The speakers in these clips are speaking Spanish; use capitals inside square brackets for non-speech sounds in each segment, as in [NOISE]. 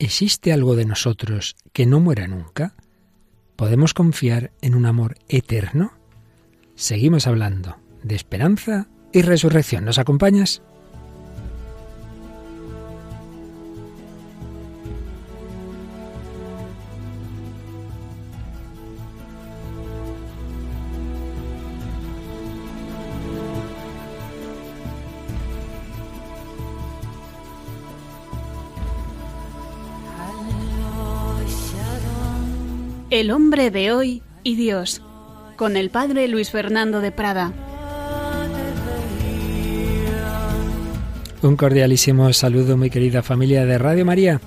¿Existe algo de nosotros que no muera nunca? ¿Podemos confiar en un amor eterno? Seguimos hablando de esperanza y resurrección. ¿Nos acompañas? El hombre de hoy y Dios, con el padre Luis Fernando de Prada. Un cordialísimo saludo, muy querida familia de Radio María.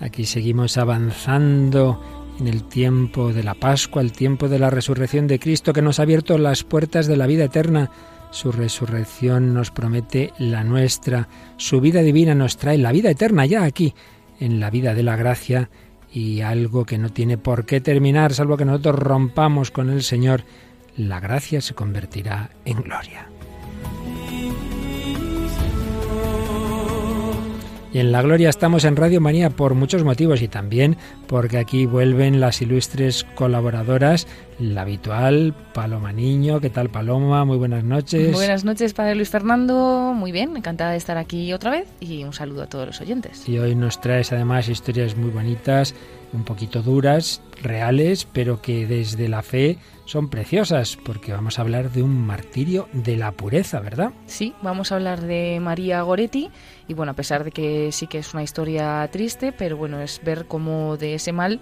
Aquí seguimos avanzando en el tiempo de la Pascua, el tiempo de la resurrección de Cristo que nos ha abierto las puertas de la vida eterna. Su resurrección nos promete la nuestra, su vida divina nos trae la vida eterna ya aquí, en la vida de la gracia y algo que no tiene por qué terminar, salvo que nosotros rompamos con el Señor, la gracia se convertirá en gloria. Y en la gloria estamos en Radio Manía por muchos motivos y también porque aquí vuelven las ilustres colaboradoras, la habitual Paloma Niño. ¿Qué tal Paloma? Muy buenas noches. Buenas noches, Padre Luis Fernando. Muy bien, encantada de estar aquí otra vez y un saludo a todos los oyentes. Y hoy nos traes además historias muy bonitas, un poquito duras, reales, pero que desde la fe son preciosas, porque vamos a hablar de un martirio de la pureza, ¿verdad? Sí, vamos a hablar de María Goretti y bueno, a pesar de que sí que es una historia triste, pero bueno, es ver cómo de ese mal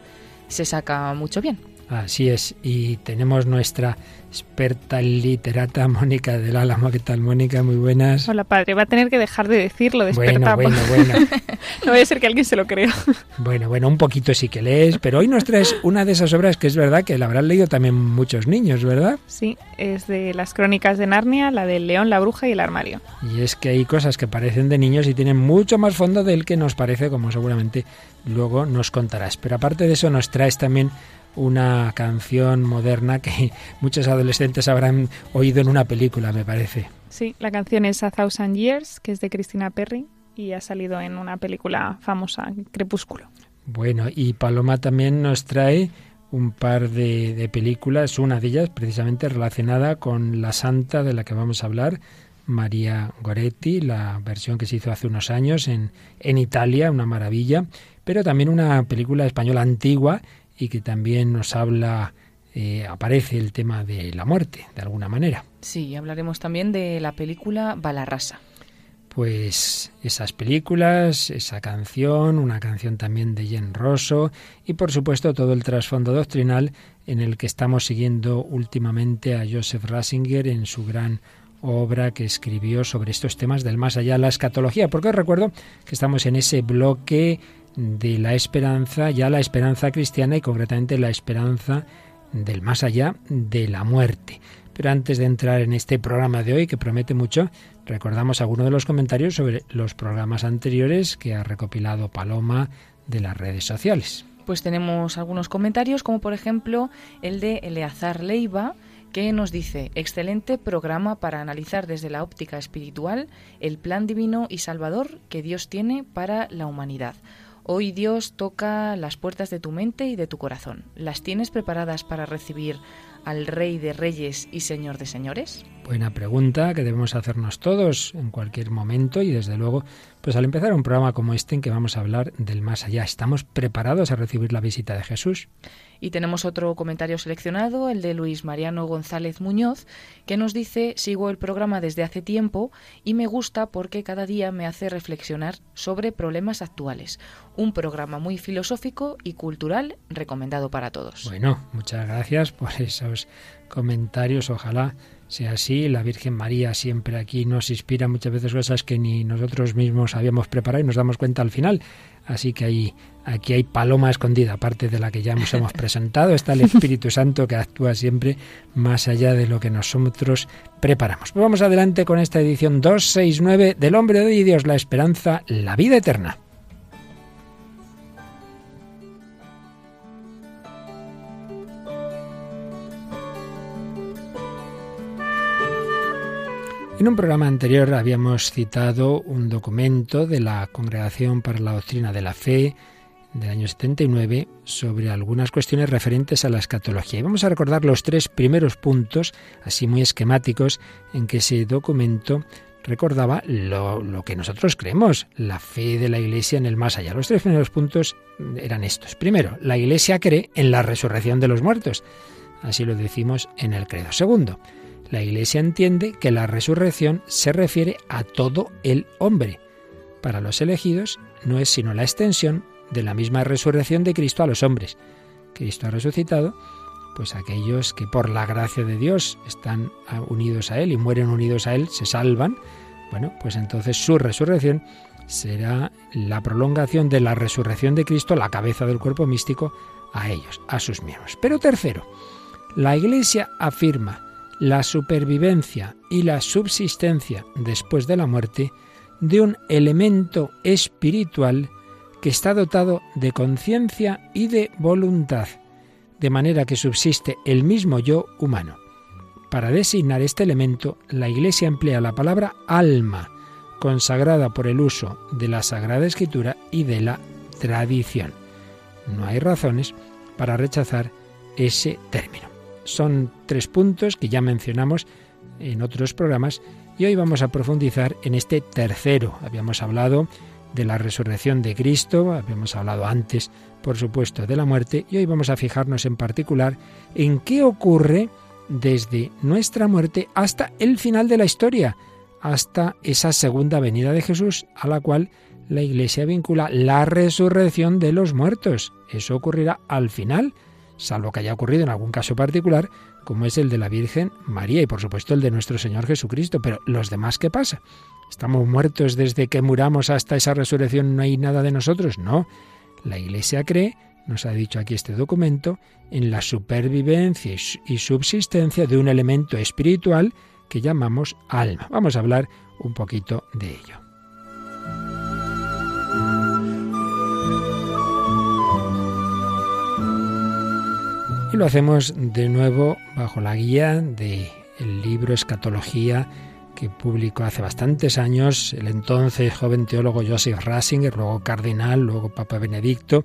se saca mucho bien. Así es, y tenemos nuestra experta literata [LAUGHS] Mónica del Álamo. ¿Qué tal, Mónica? Muy buenas. Hola, padre. Va a tener que dejar de decirlo de Bueno, bueno, bueno. [LAUGHS] no voy a ser que alguien se lo crea. Bueno, bueno, un poquito sí que lees, pero hoy nos traes una de esas obras que es verdad que la habrán leído también muchos niños, ¿verdad? Sí, es de las crónicas de Narnia, la del león, la bruja y el armario. Y es que hay cosas que parecen de niños y tienen mucho más fondo del que nos parece, como seguramente luego nos contarás. Pero aparte de eso nos traes también una canción moderna que [LAUGHS] muchos adolescentes habrán oído en una película, me parece. Sí, la canción es A Thousand Years, que es de Christina Perry y ha salido en una película famosa, Crepúsculo. Bueno, y Paloma también nos trae un par de, de, películas, una de ellas precisamente relacionada con la santa de la que vamos a hablar, María Goretti, la versión que se hizo hace unos años en, en Italia, una maravilla, pero también una película española antigua y que también nos habla, eh, aparece el tema de la muerte, de alguna manera. Sí, hablaremos también de la película Balarrasa. Pues esas películas, esa canción, una canción también de Jen Rosso y por supuesto todo el trasfondo doctrinal en el que estamos siguiendo últimamente a Joseph Ratzinger en su gran obra que escribió sobre estos temas del más allá, la escatología, porque os recuerdo que estamos en ese bloque de la esperanza, ya la esperanza cristiana y concretamente la esperanza del más allá de la muerte. Pero antes de entrar en este programa de hoy, que promete mucho, recordamos algunos de los comentarios sobre los programas anteriores que ha recopilado Paloma de las redes sociales. Pues tenemos algunos comentarios, como por ejemplo el de Eleazar Leiva, que nos dice, excelente programa para analizar desde la óptica espiritual el plan divino y salvador que Dios tiene para la humanidad. Hoy Dios toca las puertas de tu mente y de tu corazón. ¿Las tienes preparadas para recibir al Rey de Reyes y Señor de Señores? Buena pregunta que debemos hacernos todos en cualquier momento y desde luego, pues al empezar un programa como este en que vamos a hablar del más allá, ¿estamos preparados a recibir la visita de Jesús? Y tenemos otro comentario seleccionado, el de Luis Mariano González Muñoz, que nos dice, sigo el programa desde hace tiempo y me gusta porque cada día me hace reflexionar sobre problemas actuales. Un programa muy filosófico y cultural recomendado para todos. Bueno, muchas gracias por esos comentarios. Ojalá sea así. La Virgen María siempre aquí nos inspira muchas veces cosas que ni nosotros mismos habíamos preparado y nos damos cuenta al final. Así que ahí, aquí hay paloma escondida, aparte de la que ya nos hemos [LAUGHS] presentado. Está el Espíritu Santo que actúa siempre más allá de lo que nosotros preparamos. Pues vamos adelante con esta edición 269 del Hombre de Dios, la esperanza, la vida eterna. En un programa anterior habíamos citado un documento de la Congregación para la Doctrina de la Fe del año 79 sobre algunas cuestiones referentes a la escatología. Y vamos a recordar los tres primeros puntos, así muy esquemáticos, en que ese documento recordaba lo, lo, que nosotros creemos, la fe de la Iglesia en el más allá. Los tres primeros puntos eran estos. Primero, la Iglesia cree en la resurrección de los muertos. Así lo decimos en el credo. Segundo, la Iglesia entiende que la resurrección se refiere a todo el hombre. Para los elegidos no es sino la extensión de la misma resurrección de Cristo a los hombres. Cristo ha resucitado, pues aquellos que por la gracia de Dios están unidos a Él y mueren unidos a Él, se salvan, bueno, pues entonces su resurrección será la prolongación de la resurrección de Cristo, la cabeza del cuerpo místico, a ellos, a sus miembros. Pero tercero, la Iglesia afirma la supervivencia y la subsistencia después de la muerte de un elemento espiritual que está dotado de conciencia y de voluntad, de manera que subsiste el mismo yo humano. Para designar este elemento, la Iglesia emplea la palabra alma, consagrada por el uso de la Sagrada Escritura y de la tradición. No hay razones para rechazar ese término. Son tres puntos que ya mencionamos en otros programas y hoy vamos a profundizar en este tercero. Habíamos hablado de la resurrección de Cristo, habíamos hablado antes, por supuesto, de la muerte, y hoy vamos a fijarnos en particular en qué ocurre desde nuestra muerte hasta el final de la historia, hasta esa segunda venida de Jesús, a la cual la Iglesia vincula la resurrección de los muertos. Eso ocurrirá al final, salvo que haya ocurrido en algún caso particular, como es el de la Virgen María y por supuesto el de nuestro Señor Jesucristo. Pero los demás, ¿qué pasa? ¿Estamos muertos desde que muramos hasta esa resurrección? ¿No hay nada de nosotros? No. La Iglesia cree, nos ha dicho aquí este documento, en la supervivencia y subsistencia de un elemento espiritual que llamamos alma. Vamos a hablar un poquito de ello. Y lo hacemos de nuevo bajo la guía del el libro Escatología que publicó hace bastantes años el entonces joven teólogo Joseph Ratzinger, luego cardenal, luego Papa Benedicto,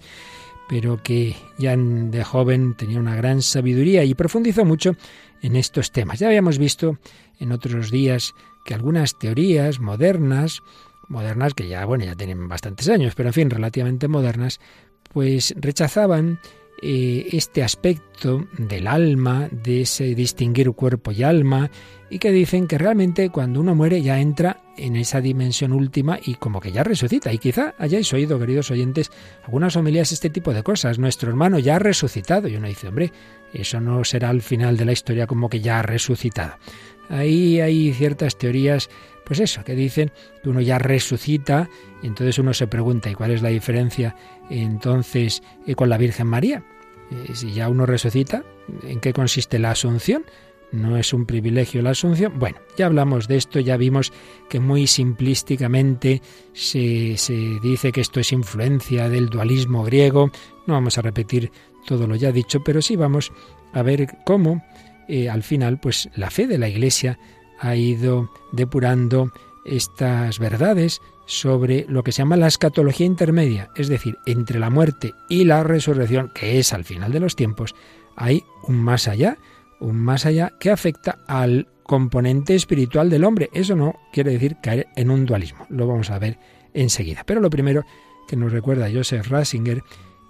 pero que ya de joven tenía una gran sabiduría y profundizó mucho en estos temas. Ya habíamos visto en otros días que algunas teorías modernas, modernas que ya, bueno, ya tienen bastantes años, pero en fin, relativamente modernas, pues rechazaban eh, este aspecto del alma, de ese distinguir cuerpo y alma, y que dicen que realmente cuando uno muere ya entra en esa dimensión última y como que ya resucita. Y quizá hayáis oído, queridos oyentes, algunas homilías este tipo de cosas. Nuestro hermano ya ha resucitado. Y uno dice, hombre, eso no será al final de la historia como que ya ha resucitado. Ahí hay ciertas teorías, pues eso, que dicen que uno ya resucita y entonces uno se pregunta, ¿y cuál es la diferencia entonces eh, con la Virgen María? Eh, si ya uno resucita, ¿en qué consiste la asunción? ¿No es un privilegio la asunción? Bueno, ya hablamos de esto, ya vimos que muy simplísticamente se, se dice que esto es influencia del dualismo griego. No vamos a repetir todo lo ya dicho, pero sí vamos a ver cómo eh, al final pues la fe de la Iglesia ha ido depurando estas verdades sobre lo que se llama la escatología intermedia, es decir, entre la muerte y la resurrección, que es al final de los tiempos, hay un más allá, un más allá que afecta al componente espiritual del hombre. Eso no quiere decir caer en un dualismo, lo vamos a ver enseguida. Pero lo primero que nos recuerda Joseph Ratzinger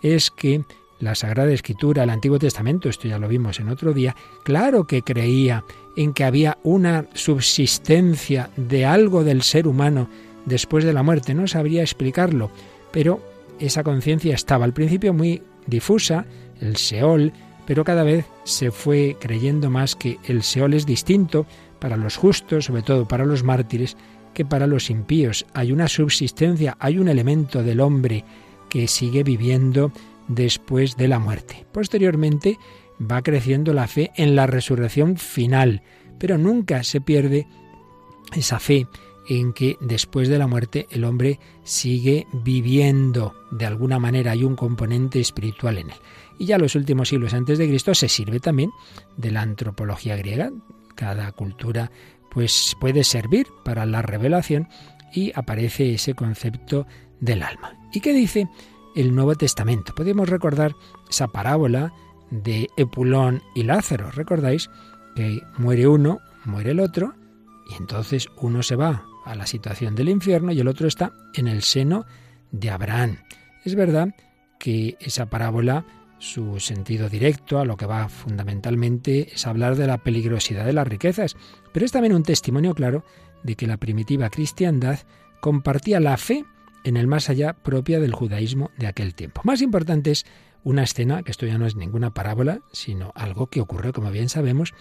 es que la Sagrada Escritura, el Antiguo Testamento, esto ya lo vimos en otro día, claro que creía en que había una subsistencia de algo del ser humano después de la muerte. No sabría explicarlo, pero esa conciencia estaba al principio muy difusa, el Seol, pero cada vez se fue creyendo más que el Seol es distinto para los justos, sobre todo para los mártires, que para los impíos. Hay una subsistencia, hay un elemento del hombre que sigue viviendo después de la muerte. Posteriormente va creciendo la fe en la resurrección final, pero nunca se pierde esa fe en que después de la muerte el hombre sigue viviendo de alguna manera, hay un componente espiritual en él. Y ya los últimos siglos antes de Cristo se sirve también de la antropología griega. Cada cultura pues puede servir para la revelación y aparece ese concepto del alma. ¿Y qué dice el Nuevo Testamento. Podemos recordar esa parábola de Epulón y Lázaro. ¿Recordáis? Que muere uno, muere el otro, y entonces uno se va a la situación del infierno y el otro está en el seno de Abraham. Es verdad que esa parábola, su sentido directo, a lo que va fundamentalmente, es hablar de la peligrosidad de las riquezas, pero es también un testimonio claro de que la primitiva cristiandad compartía la fe en el más allá propia del judaísmo de aquel tiempo. Más importante es una escena, que esto ya no es ninguna parábola, sino algo que ocurrió, como bien sabemos,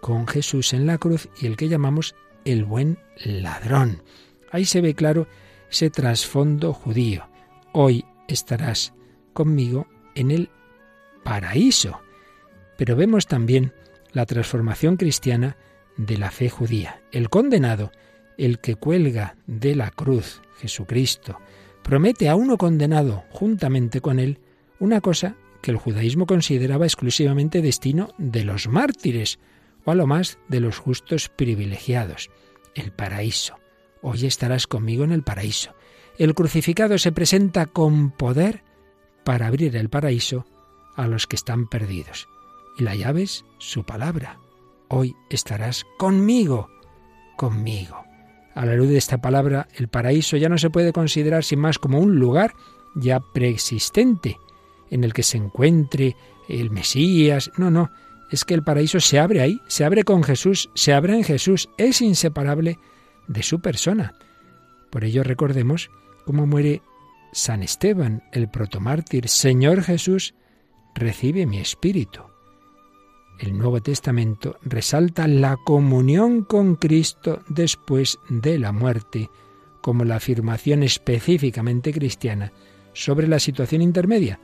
con Jesús en la cruz y el que llamamos el buen ladrón. Ahí se ve claro ese trasfondo judío. Hoy estarás conmigo en el paraíso. Pero vemos también la transformación cristiana de la fe judía. El condenado, el que cuelga de la cruz, Jesucristo, promete a uno condenado juntamente con él una cosa que el judaísmo consideraba exclusivamente destino de los mártires, o a lo más de los justos privilegiados, el paraíso. Hoy estarás conmigo en el paraíso. El crucificado se presenta con poder para abrir el paraíso a los que están perdidos. Y la llave es su palabra. Hoy estarás conmigo, conmigo. A la luz de esta palabra, el paraíso ya no se puede considerar sin más como un lugar ya preexistente, en el que se encuentre el Mesías. No, no, es que el paraíso se abre ahí, se abre con Jesús, se abre en Jesús, es inseparable de su persona. Por ello recordemos cómo muere San Esteban, el protomártir, Señor Jesús, recibe mi espíritu. El Nuevo Testamento resalta la comunión con Cristo después de la muerte como la afirmación específicamente cristiana sobre la situación intermedia.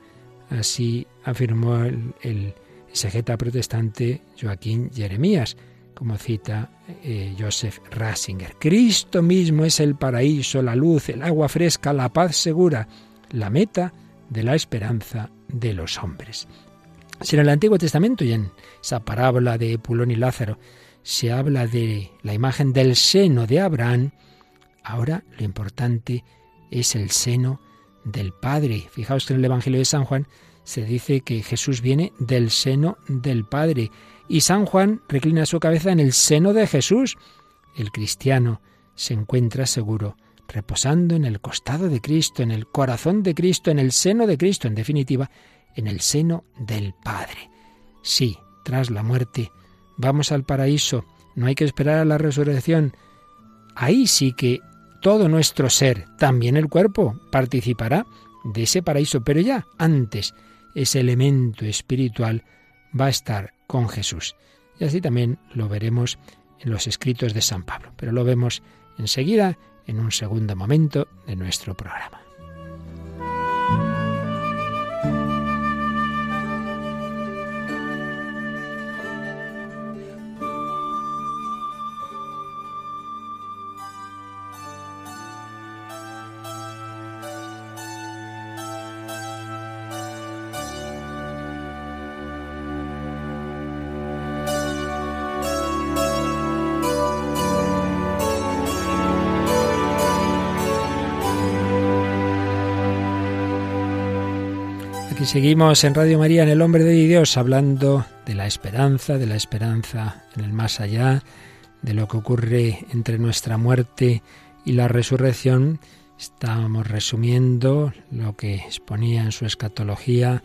Así afirmó el, el exegeta protestante Joaquín Jeremías, como cita eh, Joseph Ratzinger. Cristo mismo es el paraíso, la luz, el agua fresca, la paz segura, la meta de la esperanza de los hombres. Si en el Antiguo Testamento y en esa parábola de Pulón y Lázaro se habla de la imagen del seno de Abraham, ahora lo importante es el seno del Padre. Fijaos que en el Evangelio de San Juan se dice que Jesús viene del seno del Padre y San Juan reclina su cabeza en el seno de Jesús. El cristiano se encuentra seguro reposando en el costado de Cristo, en el corazón de Cristo, en el seno de Cristo, en definitiva, en el seno del Padre. Sí, tras la muerte, vamos al paraíso, no hay que esperar a la resurrección. Ahí sí que todo nuestro ser, también el cuerpo, participará de ese paraíso, pero ya antes ese elemento espiritual va a estar con Jesús. Y así también lo veremos en los escritos de San Pablo, pero lo vemos enseguida en un segundo momento de nuestro programa. Seguimos en Radio María, en El Hombre de Dios, hablando de la esperanza, de la esperanza en el más allá, de lo que ocurre entre nuestra muerte y la resurrección. Estábamos resumiendo lo que exponía en su escatología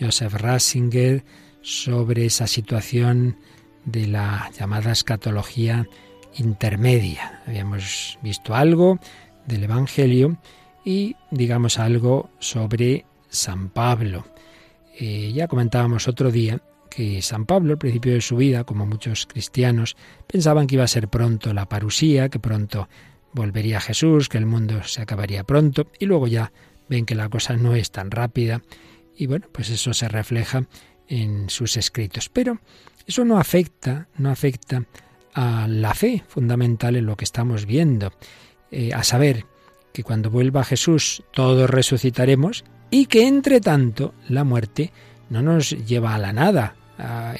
Joseph Ratzinger sobre esa situación de la llamada escatología intermedia. Habíamos visto algo del Evangelio y digamos algo sobre San Pablo. Eh, ya comentábamos otro día que San Pablo, al principio de su vida, como muchos cristianos, pensaban que iba a ser pronto la parusía, que pronto volvería Jesús, que el mundo se acabaría pronto, y luego ya ven que la cosa no es tan rápida, y bueno, pues eso se refleja en sus escritos. Pero eso no afecta, no afecta a la fe fundamental en lo que estamos viendo, eh, a saber que cuando vuelva Jesús todos resucitaremos y que entre tanto la muerte no nos lleva a la nada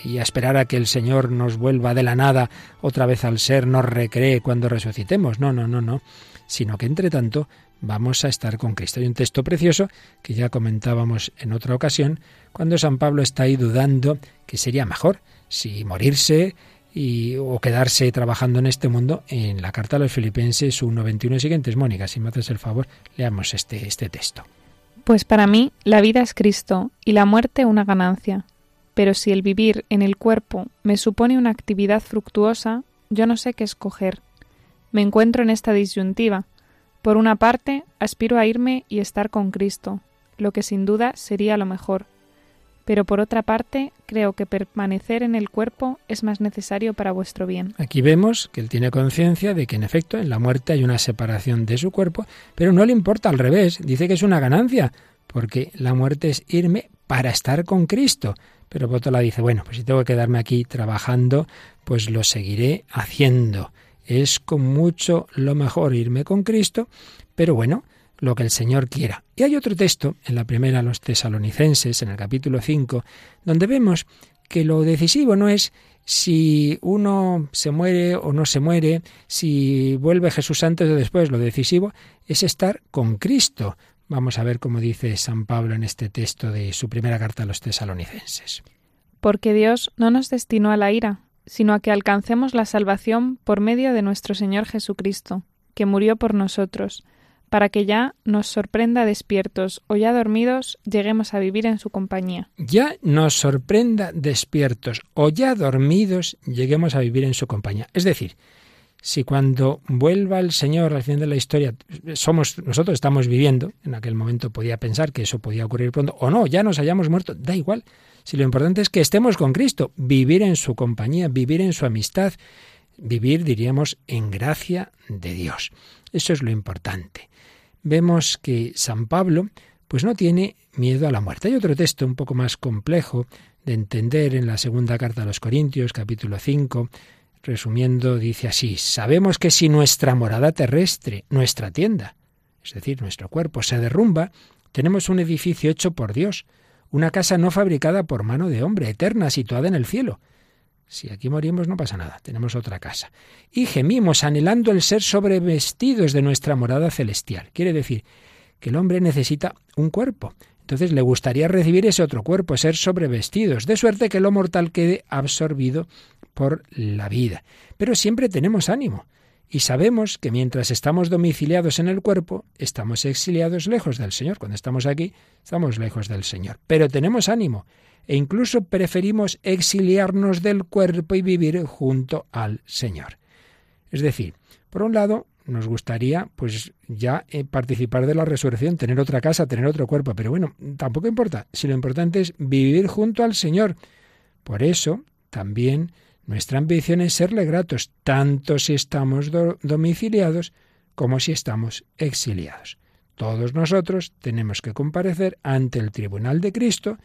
y a esperar a que el Señor nos vuelva de la nada otra vez al ser, nos recree cuando resucitemos. No, no, no, no. Sino que entre tanto vamos a estar con Cristo. Hay un texto precioso que ya comentábamos en otra ocasión, cuando San Pablo está ahí dudando que sería mejor si morirse y, o quedarse trabajando en este mundo. En la carta a los filipenses 1.21 y siguientes, Mónica, si me haces el favor, leamos este, este texto. Pues para mí la vida es Cristo y la muerte una ganancia. Pero si el vivir en el cuerpo me supone una actividad fructuosa, yo no sé qué escoger. Me encuentro en esta disyuntiva. Por una parte, aspiro a irme y estar con Cristo, lo que sin duda sería lo mejor. Pero por otra parte, creo que permanecer en el cuerpo es más necesario para vuestro bien. Aquí vemos que él tiene conciencia de que en efecto en la muerte hay una separación de su cuerpo, pero no le importa al revés, dice que es una ganancia, porque la muerte es irme para estar con Cristo. Pero Botola dice, bueno, pues si tengo que quedarme aquí trabajando, pues lo seguiré haciendo es con mucho lo mejor irme con Cristo, pero bueno, lo que el Señor quiera. Y hay otro texto en la primera los tesalonicenses, en el capítulo 5, donde vemos que lo decisivo no es si uno se muere o no se muere, si vuelve Jesús antes o después, lo decisivo es estar con Cristo. Vamos a ver cómo dice San Pablo en este texto de su primera carta a los tesalonicenses. Porque Dios no nos destinó a la ira, sino a que alcancemos la salvación por medio de nuestro Señor Jesucristo, que murió por nosotros, para que ya nos sorprenda despiertos o ya dormidos lleguemos a vivir en su compañía. Ya nos sorprenda despiertos o ya dormidos lleguemos a vivir en su compañía. Es decir, si cuando vuelva el Señor al fin de la historia somos nosotros estamos viviendo, en aquel momento podía pensar que eso podía ocurrir pronto o no, ya nos hayamos muerto, da igual. Si lo importante es que estemos con Cristo, vivir en su compañía, vivir en su amistad, vivir, diríamos, en gracia de Dios. Eso es lo importante. Vemos que San Pablo pues no tiene miedo a la muerte. Hay otro texto un poco más complejo de entender en la segunda carta a los Corintios, capítulo 5, resumiendo, dice así, sabemos que si nuestra morada terrestre, nuestra tienda, es decir, nuestro cuerpo, se derrumba, tenemos un edificio hecho por Dios, una casa no fabricada por mano de hombre, eterna, situada en el cielo. Si aquí morimos no pasa nada, tenemos otra casa. Y gemimos anhelando el ser sobrevestidos de nuestra morada celestial. Quiere decir que el hombre necesita un cuerpo. Entonces le gustaría recibir ese otro cuerpo, ser sobrevestidos, de suerte que lo mortal quede absorbido por la vida. Pero siempre tenemos ánimo. Y sabemos que mientras estamos domiciliados en el cuerpo, estamos exiliados lejos del Señor. Cuando estamos aquí, estamos lejos del Señor. Pero tenemos ánimo e incluso preferimos exiliarnos del cuerpo y vivir junto al Señor. Es decir, por un lado, nos gustaría pues ya eh, participar de la resurrección, tener otra casa, tener otro cuerpo, pero bueno, tampoco importa, si lo importante es vivir junto al Señor. Por eso, también nuestra ambición es serle gratos, tanto si estamos domiciliados como si estamos exiliados. Todos nosotros tenemos que comparecer ante el tribunal de Cristo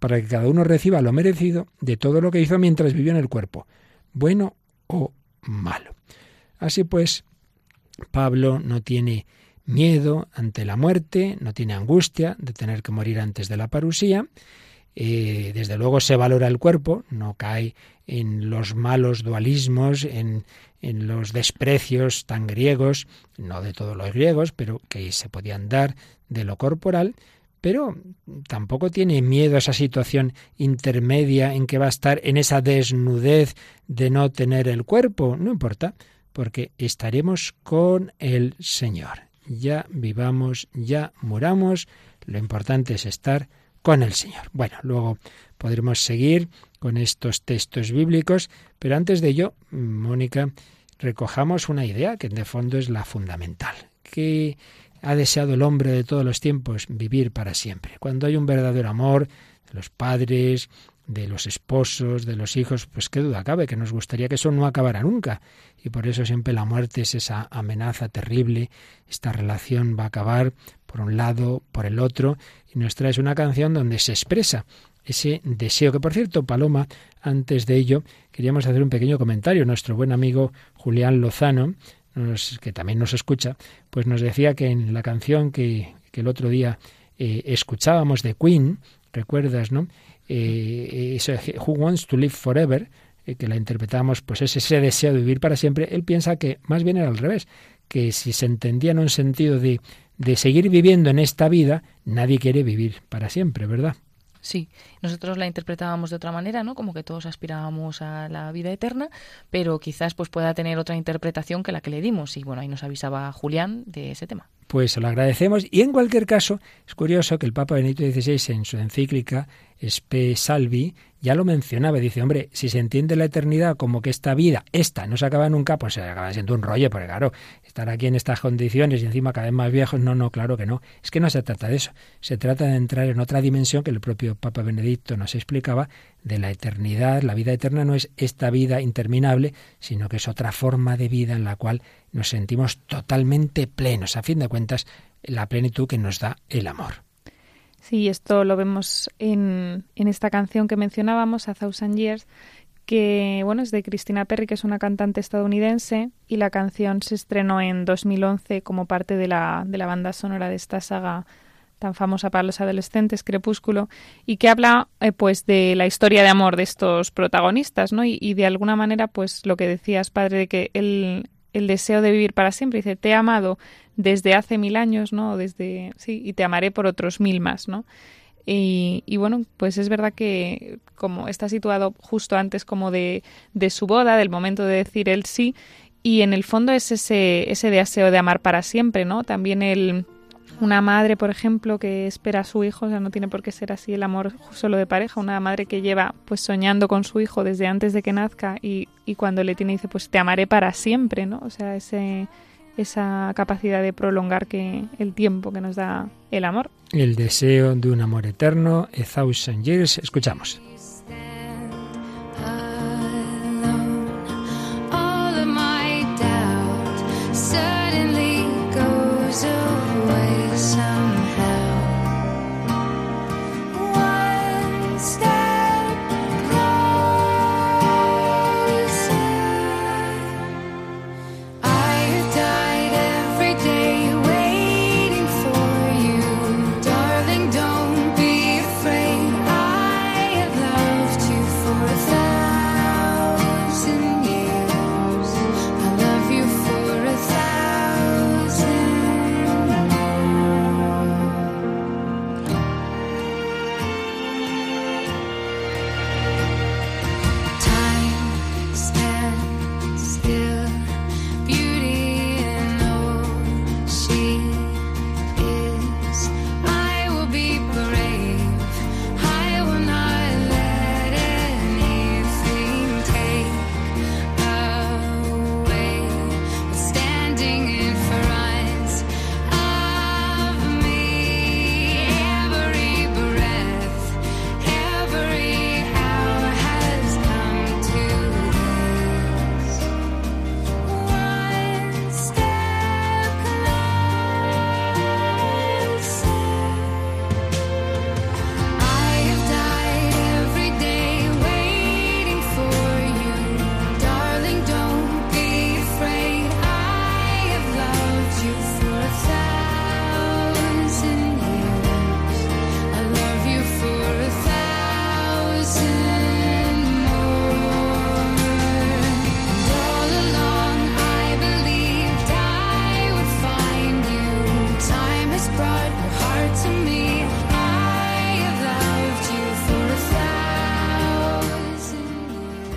para que cada uno reciba lo merecido de todo lo que hizo mientras vivió en el cuerpo, bueno o malo. Así pues, Pablo no tiene miedo ante la muerte, no tiene angustia de tener que morir antes de la parusía, eh, desde luego se valora el cuerpo, no cae en los malos dualismos, en, en los desprecios tan griegos, no de todos los griegos, pero que se podían dar de lo corporal, pero tampoco tiene miedo a esa situación intermedia en que va a estar en esa desnudez de no tener el cuerpo, no importa, porque estaremos con el Señor. Ya vivamos, ya muramos, lo importante es estar con el Señor. Bueno, luego podremos seguir con estos textos bíblicos, pero antes de ello, Mónica, recojamos una idea que de fondo es la fundamental, que ha deseado el hombre de todos los tiempos vivir para siempre. Cuando hay un verdadero amor de los padres, de los esposos, de los hijos, pues qué duda cabe que nos gustaría que eso no acabara nunca. Y por eso siempre la muerte es esa amenaza terrible, esta relación va a acabar por un lado, por el otro, y nos trae una canción donde se expresa ese deseo, que por cierto, Paloma, antes de ello, queríamos hacer un pequeño comentario. Nuestro buen amigo Julián Lozano, que también nos escucha, pues nos decía que en la canción que, el otro día eh, escuchábamos de Queen, recuerdas, ¿no? eh, Who Wants to Live Forever, eh, que la interpretamos, pues es ese deseo de vivir para siempre, él piensa que más bien era al revés, que si se entendía en un sentido de, de seguir viviendo en esta vida, nadie quiere vivir para siempre, ¿verdad? Sí, nosotros la interpretábamos de otra manera, ¿no? Como que todos aspirábamos a la vida eterna, pero quizás pues pueda tener otra interpretación que la que le dimos. Y bueno, ahí nos avisaba Julián de ese tema. Pues se lo agradecemos. Y en cualquier caso, es curioso que el Papa Benito XVI en su encíclica Spe Salvi ya lo mencionaba, dice, hombre, si se entiende la eternidad como que esta vida, esta, no se acaba nunca, pues se acaba siendo un rollo, porque claro, estar aquí en estas condiciones y encima cada vez más viejos, no, no, claro que no. Es que no se trata de eso, se trata de entrar en otra dimensión que el propio Papa Benedicto nos explicaba, de la eternidad. La vida eterna no es esta vida interminable, sino que es otra forma de vida en la cual nos sentimos totalmente plenos, a fin de cuentas, la plenitud que nos da el amor. Sí, esto lo vemos en, en esta canción que mencionábamos, A Thousand Years, que bueno, es de Christina Perry, que es una cantante estadounidense, y la canción se estrenó en 2011 como parte de la, de la banda sonora de esta saga tan famosa para los adolescentes, Crepúsculo, y que habla eh, pues de la historia de amor de estos protagonistas, ¿no? Y, y, de alguna manera, pues lo que decías, padre, de que el, el deseo de vivir para siempre. Dice, te he amado desde hace mil años, ¿no? Desde, sí, y te amaré por otros mil más, ¿no? Y, y, bueno, pues es verdad que como está situado justo antes como de, de su boda, del momento de decir el sí, y en el fondo es ese, ese deseo de amar para siempre, ¿no? También el, una madre, por ejemplo, que espera a su hijo, o sea, no tiene por qué ser así el amor solo de pareja, una madre que lleva pues soñando con su hijo desde antes de que nazca y, y cuando le tiene dice, pues te amaré para siempre, ¿no? O sea, ese, esa capacidad de prolongar que el tiempo que nos da el amor. El deseo de un amor eterno, a thousand years, escuchamos.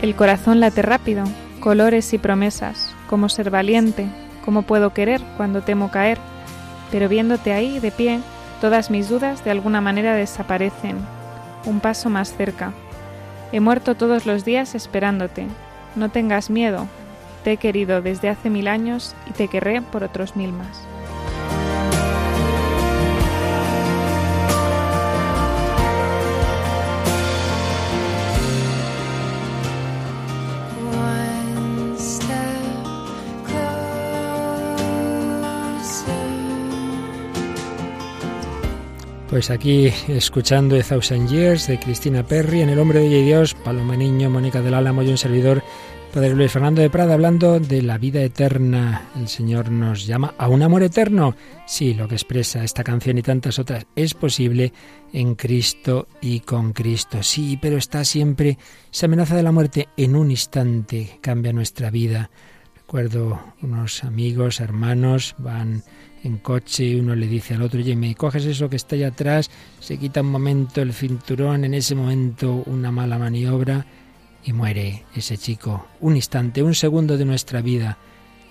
El corazón late rápido, colores y promesas, cómo ser valiente, cómo puedo querer cuando temo caer, pero viéndote ahí de pie, todas mis dudas de alguna manera desaparecen, un paso más cerca. He muerto todos los días esperándote, no tengas miedo, te he querido desde hace mil años y te querré por otros mil más. Pues aquí escuchando The Thousand Years de Cristina Perry, en El Hombre de Dios, Paloma Niño, Mónica del Álamo y un servidor, Padre Luis Fernando de Prada, hablando de la vida eterna. El Señor nos llama a un amor eterno. Sí, lo que expresa esta canción y tantas otras es posible en Cristo y con Cristo. Sí, pero está siempre esa amenaza de la muerte en un instante, cambia nuestra vida. Recuerdo unos amigos, hermanos, van en coche uno le dice al otro, oye, me coges eso que está allá atrás, se quita un momento el cinturón, en ese momento una mala maniobra y muere ese chico. Un instante, un segundo de nuestra vida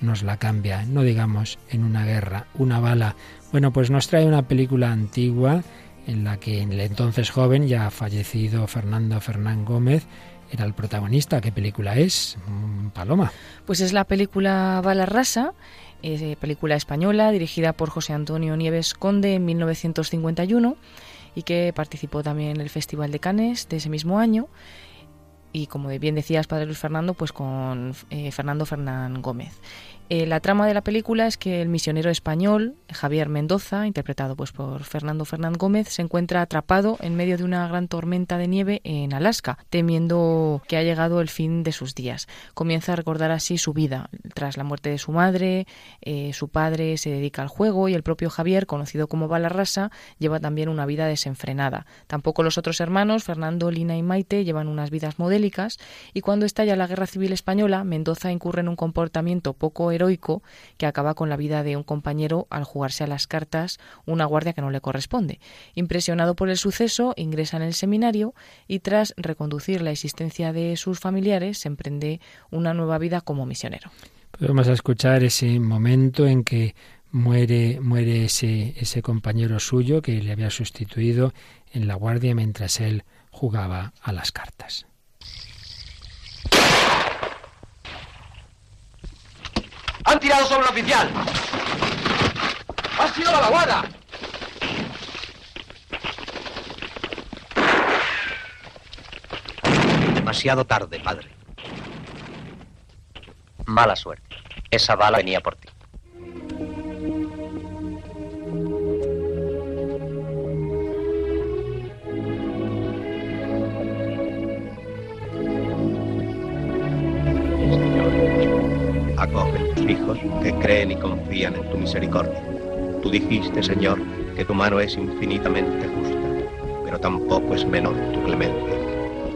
nos la cambia, no digamos en una guerra, una bala. Bueno, pues nos trae una película antigua en la que el entonces joven, ya fallecido Fernando Fernán Gómez, era el protagonista. ¿Qué película es? Mm, Paloma. Pues es la película Bala Rasa, eh, película española dirigida por José Antonio Nieves Conde en 1951 y que participó también en el Festival de Cannes de ese mismo año y como bien decías, Padre Luis Fernando, pues con eh, Fernando Fernán Gómez. Eh, la trama de la película es que el misionero español, Javier Mendoza, interpretado pues por Fernando Fernán Gómez, se encuentra atrapado en medio de una gran tormenta de nieve en Alaska, temiendo que ha llegado el fin de sus días. Comienza a recordar así su vida. Tras la muerte de su madre, eh, su padre se dedica al juego y el propio Javier, conocido como Balarrasa, lleva también una vida desenfrenada. Tampoco los otros hermanos, Fernando, Lina y Maite, llevan unas vidas modélicas y cuando estalla la Guerra Civil Española, Mendoza incurre en un comportamiento poco heroico que acaba con la vida de un compañero al jugarse a las cartas una guardia que no le corresponde. Impresionado por el suceso, ingresa en el seminario y tras reconducir la existencia de sus familiares, se emprende una nueva vida como misionero. Podemos escuchar ese momento en que muere, muere ese, ese compañero suyo que le había sustituido en la guardia mientras él jugaba a las cartas. ¡Han tirado sobre el oficial! ¡Ha sido la vaguada! Demasiado tarde, padre. Mala suerte. Esa bala venía por ti. acoge hijos que creen y confían en tu misericordia. Tú dijiste, Señor, que tu mano es infinitamente justa, pero tampoco es menor tu clemencia.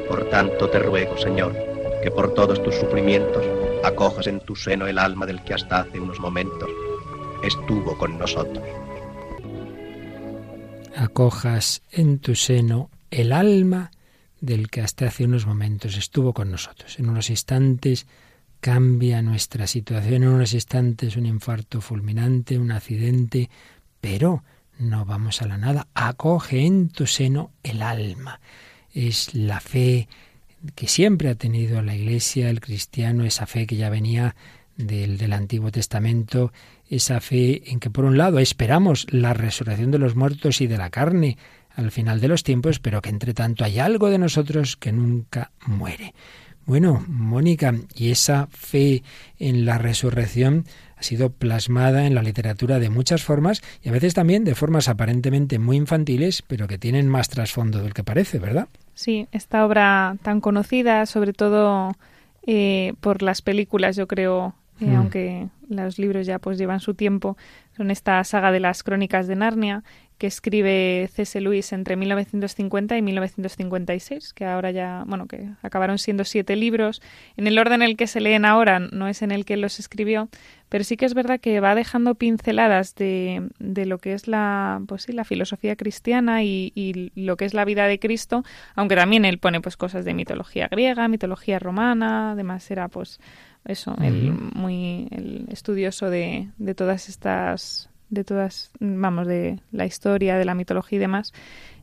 Por tanto te ruego, Señor, que por todos tus sufrimientos acojas en tu seno el alma del que hasta hace unos momentos estuvo con nosotros. Acojas en tu seno el alma del que hasta hace unos momentos estuvo con nosotros. En unos instantes cambia nuestra situación en unos instantes, un infarto fulminante, un accidente, pero no vamos a la nada. Acoge en tu seno el alma. Es la fe que siempre ha tenido la Iglesia, el cristiano, esa fe que ya venía del, del, Antiguo Testamento, esa fe en que por un lado esperamos la resurrección de los muertos y de la carne al final de los tiempos, pero que entre tanto hay algo de nosotros que nunca muere. Bueno, Mónica, y esa fe en la resurrección ha sido plasmada en la literatura de muchas formas y a veces también de formas aparentemente muy infantiles, pero que tienen más trasfondo del que parece, ¿verdad? Sí, esta obra tan conocida, sobre todo eh, por las películas, yo creo, eh, mm. aunque los libros ya pues llevan su tiempo, son esta saga de las crónicas de Narnia que escribe C.S. Lewis entre 1950 y 1956, que ahora ya, bueno, que acabaron siendo siete libros. En el orden en el que se leen ahora no es en el que los escribió, pero sí que es verdad que va dejando pinceladas de, de lo que es la, pues sí, la filosofía cristiana y, y, lo que es la vida de Cristo, aunque también él pone pues cosas de mitología griega, mitología romana, además era pues eso, el muy el estudioso de, de todas estas de todas, vamos, de la historia, de la mitología y demás.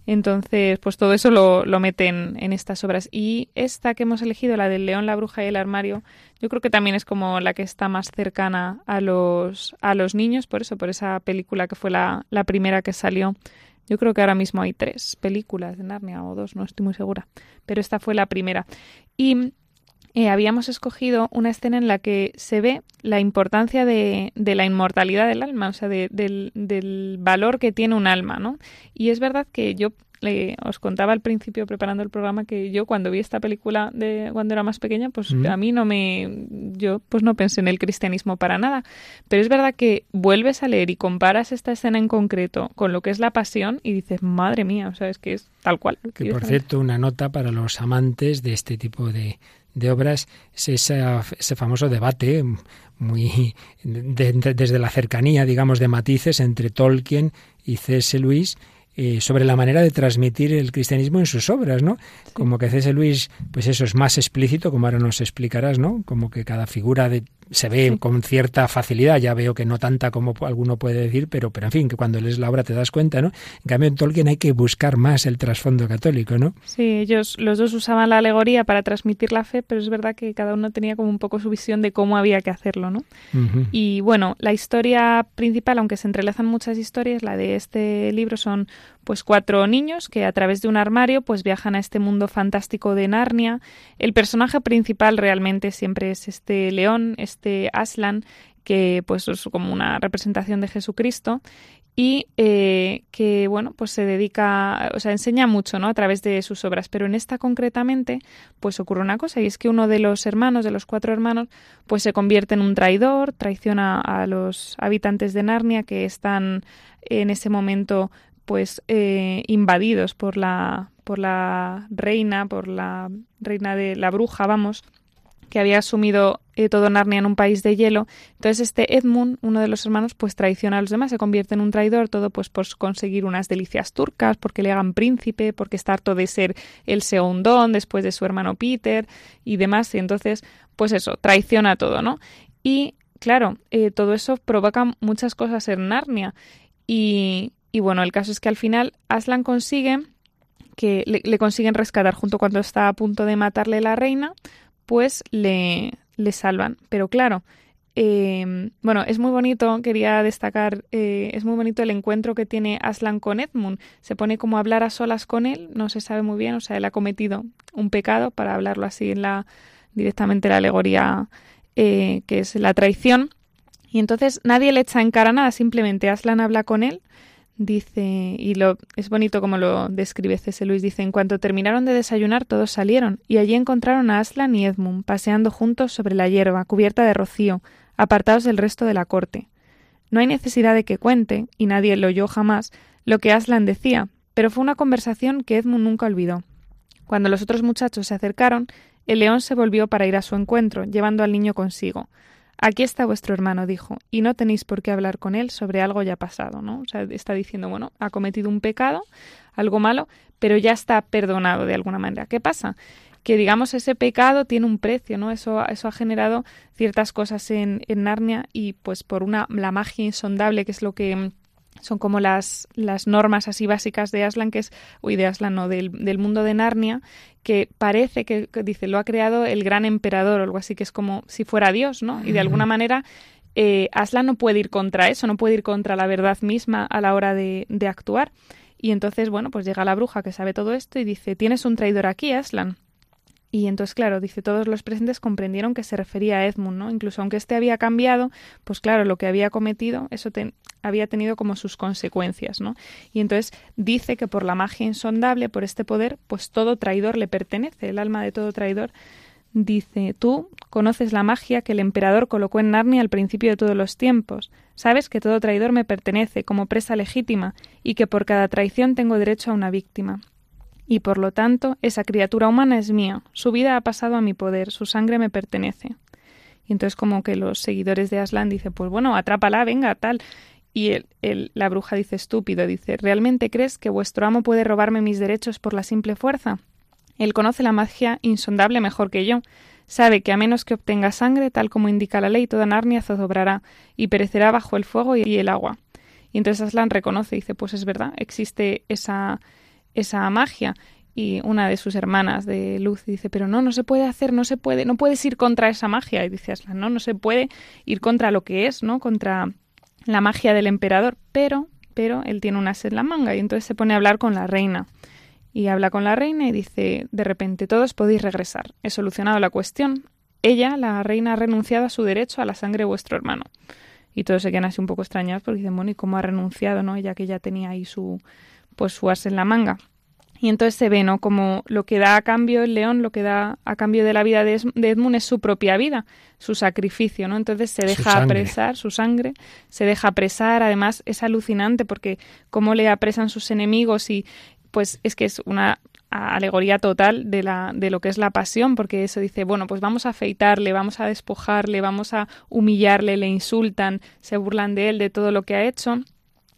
Entonces, pues todo eso lo, lo meten en estas obras. Y esta que hemos elegido, la del León, la Bruja y el Armario, yo creo que también es como la que está más cercana a los, a los niños, por eso, por esa película que fue la, la primera que salió. Yo creo que ahora mismo hay tres películas de Narnia o dos, no estoy muy segura, pero esta fue la primera. Y eh, habíamos escogido una escena en la que se ve la importancia de, de la inmortalidad del alma, o sea, de, del, del, valor que tiene un alma, ¿no? Y es verdad que yo os contaba al principio preparando el programa que yo cuando vi esta película de cuando era más pequeña, pues mm. a mí no me, yo pues no pensé en el cristianismo para nada. Pero es verdad que vuelves a leer y comparas esta escena en concreto con lo que es la pasión y dices, madre mía, o sea, es que es tal cual. Que por cierto, una nota para los amantes de este tipo de de obras es ese famoso debate muy desde la cercanía, digamos, de matices entre Tolkien y C.S. Lewis eh, sobre la manera de transmitir el cristianismo en sus obras, ¿no? Como que C.S. Luis, pues eso es más explícito, como ahora nos explicarás, ¿no? Como que cada figura de se ve con cierta facilidad, ya veo que no tanta como alguno puede decir, pero, pero en fin, que cuando lees la obra te das cuenta, ¿no? En cambio, en Tolkien hay que buscar más el trasfondo católico, ¿no? Sí, ellos, los dos usaban la alegoría para transmitir la fe, pero es verdad que cada uno tenía como un poco su visión de cómo había que hacerlo, ¿no? Y bueno, la historia principal, aunque se entrelazan muchas historias, la de este libro son pues cuatro niños que a través de un armario pues viajan a este mundo fantástico de Narnia. El personaje principal realmente siempre es este león, este Aslan, que pues es como una representación de Jesucristo y eh, que bueno pues se dedica o sea enseña mucho no a través de sus obras pero en esta concretamente pues ocurre una cosa y es que uno de los hermanos de los cuatro hermanos pues se convierte en un traidor traiciona a los habitantes de Narnia que están en ese momento pues eh, invadidos por la por la reina por la reina de la bruja vamos que había asumido eh, todo Narnia en un país de hielo. Entonces este Edmund, uno de los hermanos, pues traiciona a los demás, se convierte en un traidor, todo pues por conseguir unas delicias turcas, porque le hagan príncipe, porque está harto de ser el segundón después de su hermano Peter y demás. Y entonces, pues eso, traiciona todo, ¿no? Y claro, eh, todo eso provoca muchas cosas en Narnia. Y, y bueno, el caso es que al final Aslan consigue que le, le, consiguen rescatar junto cuando está a punto de matarle la reina, pues le, le salvan. Pero claro, eh, bueno, es muy bonito, quería destacar, eh, es muy bonito el encuentro que tiene Aslan con Edmund. Se pone como a hablar a solas con él, no se sabe muy bien, o sea, él ha cometido un pecado, para hablarlo así en la directamente la alegoría eh, que es la traición. Y entonces nadie le echa en cara nada, simplemente Aslan habla con él Dice, y lo es bonito como lo describe C.S. Luis, dice, en cuanto terminaron de desayunar todos salieron, y allí encontraron a Aslan y Edmund paseando juntos sobre la hierba, cubierta de rocío, apartados del resto de la corte. No hay necesidad de que cuente, y nadie lo oyó jamás, lo que Aslan decía, pero fue una conversación que Edmund nunca olvidó. Cuando los otros muchachos se acercaron, el león se volvió para ir a su encuentro, llevando al niño consigo. Aquí está vuestro hermano, dijo, y no tenéis por qué hablar con él sobre algo ya pasado, ¿no? O sea, está diciendo, bueno, ha cometido un pecado, algo malo, pero ya está perdonado de alguna manera. ¿Qué pasa? Que digamos ese pecado tiene un precio, ¿no? Eso, eso ha generado ciertas cosas en, en Narnia y pues por una la magia insondable, que es lo que son como las, las normas así básicas de Aslan, que es, uy, de Aslan, no, del, del mundo de Narnia, que parece que, dice, lo ha creado el gran emperador o algo así, que es como si fuera Dios, ¿no? Y de alguna manera eh, Aslan no puede ir contra eso, no puede ir contra la verdad misma a la hora de, de actuar. Y entonces, bueno, pues llega la bruja que sabe todo esto y dice, tienes un traidor aquí, Aslan. Y entonces, claro, dice, todos los presentes comprendieron que se refería a Edmund, ¿no? Incluso aunque este había cambiado, pues claro, lo que había cometido, eso había tenido como sus consecuencias, ¿no? Y entonces dice que por la magia insondable, por este poder, pues todo traidor le pertenece, el alma de todo traidor. Dice, tú conoces la magia que el emperador colocó en Narnia al principio de todos los tiempos. Sabes que todo traidor me pertenece como presa legítima y que por cada traición tengo derecho a una víctima y por lo tanto esa criatura humana es mía, su vida ha pasado a mi poder, su sangre me pertenece. Y entonces como que los seguidores de Aslan dicen, pues bueno, atrápala, venga, tal. Y la bruja dice estúpido, dice, ¿realmente crees que vuestro amo puede robarme mis derechos por la simple fuerza? Él conoce la magia insondable mejor que yo. Sabe que a menos que obtenga sangre, tal como indica la ley, toda Narnia zozobrará y perecerá bajo el fuego y el agua. Y entonces Aslan reconoce dice, pues es verdad, existe esa, esa magia. Y una de sus hermanas de Luz dice, pero no, no se puede hacer, no se puede, no puedes ir contra esa magia. Y dice Aslan, no, no se puede ir contra lo que es, ¿no? Contra la magia del emperador. Pero, pero él tiene una as en la manga y entonces se pone a hablar con la reina. Y habla con la reina y dice, de repente todos podéis regresar. He solucionado la cuestión. Ella, la reina, ha renunciado a su derecho a la sangre de vuestro hermano. Y todos se quedan así un poco extrañados porque dicen, bueno, ¿y cómo ha renunciado, no? Ya que ya tenía ahí su, pues su as en la manga. Y entonces se ve, ¿no? Como lo que da a cambio el león, lo que da a cambio de la vida de, Edmund es su propia vida, su sacrificio, ¿no? Entonces se deja apresar, su sangre, se deja apresar, además es alucinante porque cómo le apresan sus enemigos y pues es que es una alegoría total de, la, de lo que es la pasión, porque eso dice, bueno, pues vamos a afeitarle, vamos a despojarle, vamos a humillarle, le insultan, se burlan de él, de todo lo que ha hecho.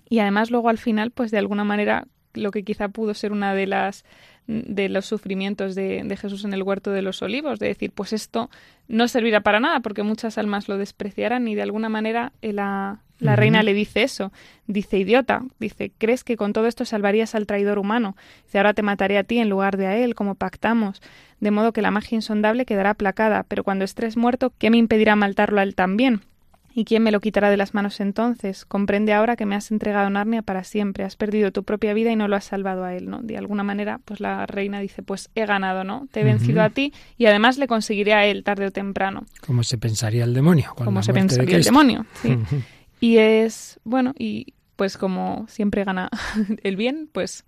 Y además luego al final, pues de alguna manera, lo que quizá pudo ser una de las de los sufrimientos de, de, Jesús en el huerto de los olivos, de decir, pues esto no servirá para nada porque muchas almas lo despreciarán y de alguna manera la, la reina le dice eso. Dice, idiota, dice, ¿crees que con todo esto salvarías al traidor humano? Dice, ahora te mataré a ti en lugar de a él, como pactamos. De modo que la magia insondable quedará aplacada, pero cuando estés muerto, ¿qué me impedirá maltarlo a él también? ¿Y quién me lo quitará de las manos entonces? Comprende ahora que me has entregado Narnia para siempre, has perdido tu propia vida y no lo has salvado a él, ¿no? De alguna manera, pues la reina dice, pues he ganado, ¿no? Te he vencido a ti y además le conseguiré a él tarde o temprano. Como se pensaría el demonio. Como se pensaría el demonio, sí. y es, bueno, y pues como siempre gana [LAUGHS] el bien, pues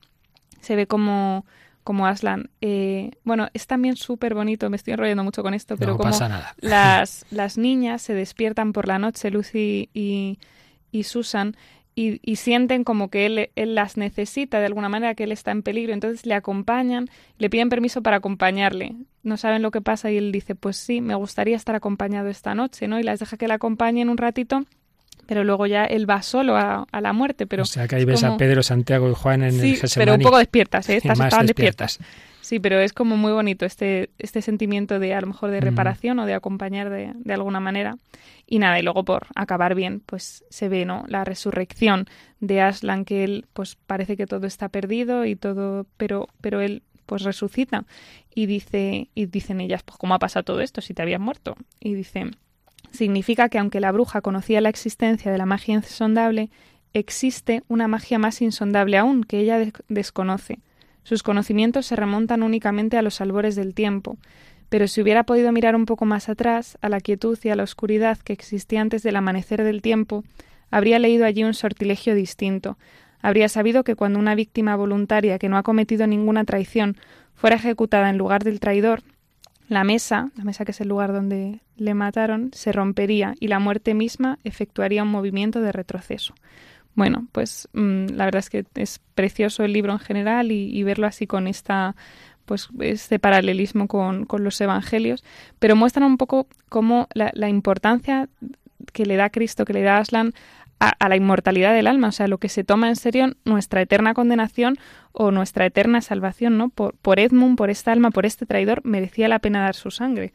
se ve como como Aslan. Eh, bueno, es también súper bonito, me estoy enrollando mucho con esto, pero como [LAUGHS] Las, las niñas se despiertan por la noche, Lucy y, y Susan, y, y, sienten como que él, él, las necesita de alguna manera, que él está en peligro, entonces le acompañan, le piden permiso para acompañarle. No saben lo que pasa y él dice, pues sí, me gustaría estar acompañado esta noche, ¿no? Y las deja que la acompañen un ratito pero luego ya él va solo a, la muerte. Pero o sea que ahí ves a Pedro, Santiago y Juan en sí, el pero un poco despiertas, ¿eh? Estas estaban despiertas. Sí, pero es como muy bonito este, este sentimiento de a lo mejor de mm. reparación o de acompañar de, de, alguna manera. Y nada, y luego por acabar bien, pues se ve, ¿no? La resurrección de Aslan, que él, pues parece que todo está perdido y todo, pero, pero él pues resucita y dice, y dicen ellas, pues ¿cómo ha pasado todo esto si te habías muerto? Y dice, Significa que aunque la bruja conocía la existencia de la magia insondable, existe una magia más insondable aún que ella desconoce. Sus conocimientos se remontan únicamente a los albores del tiempo, pero si hubiera podido mirar un poco más atrás, a la quietud y a la oscuridad que existía antes del amanecer del tiempo, habría leído allí un sortilegio distinto. Habría sabido que cuando una víctima voluntaria que no ha cometido ninguna traición fuera ejecutada en lugar del traidor, la mesa, la mesa que es el lugar donde le mataron, se rompería y la muerte misma efectuaría un movimiento de retroceso. Bueno, pues mm, la verdad es que es precioso el libro en general y, verlo así con esta pues este paralelismo con, los evangelios, pero muestran un poco cómo la importancia que le da Cristo, que le da Aslan a, la inmortalidad del alma, o sea, lo que se toma en serio nuestra eterna condenación o nuestra eterna salvación, ¿no? Por, por Edmund, por esta alma, por este traidor, merecía la pena dar su sangre.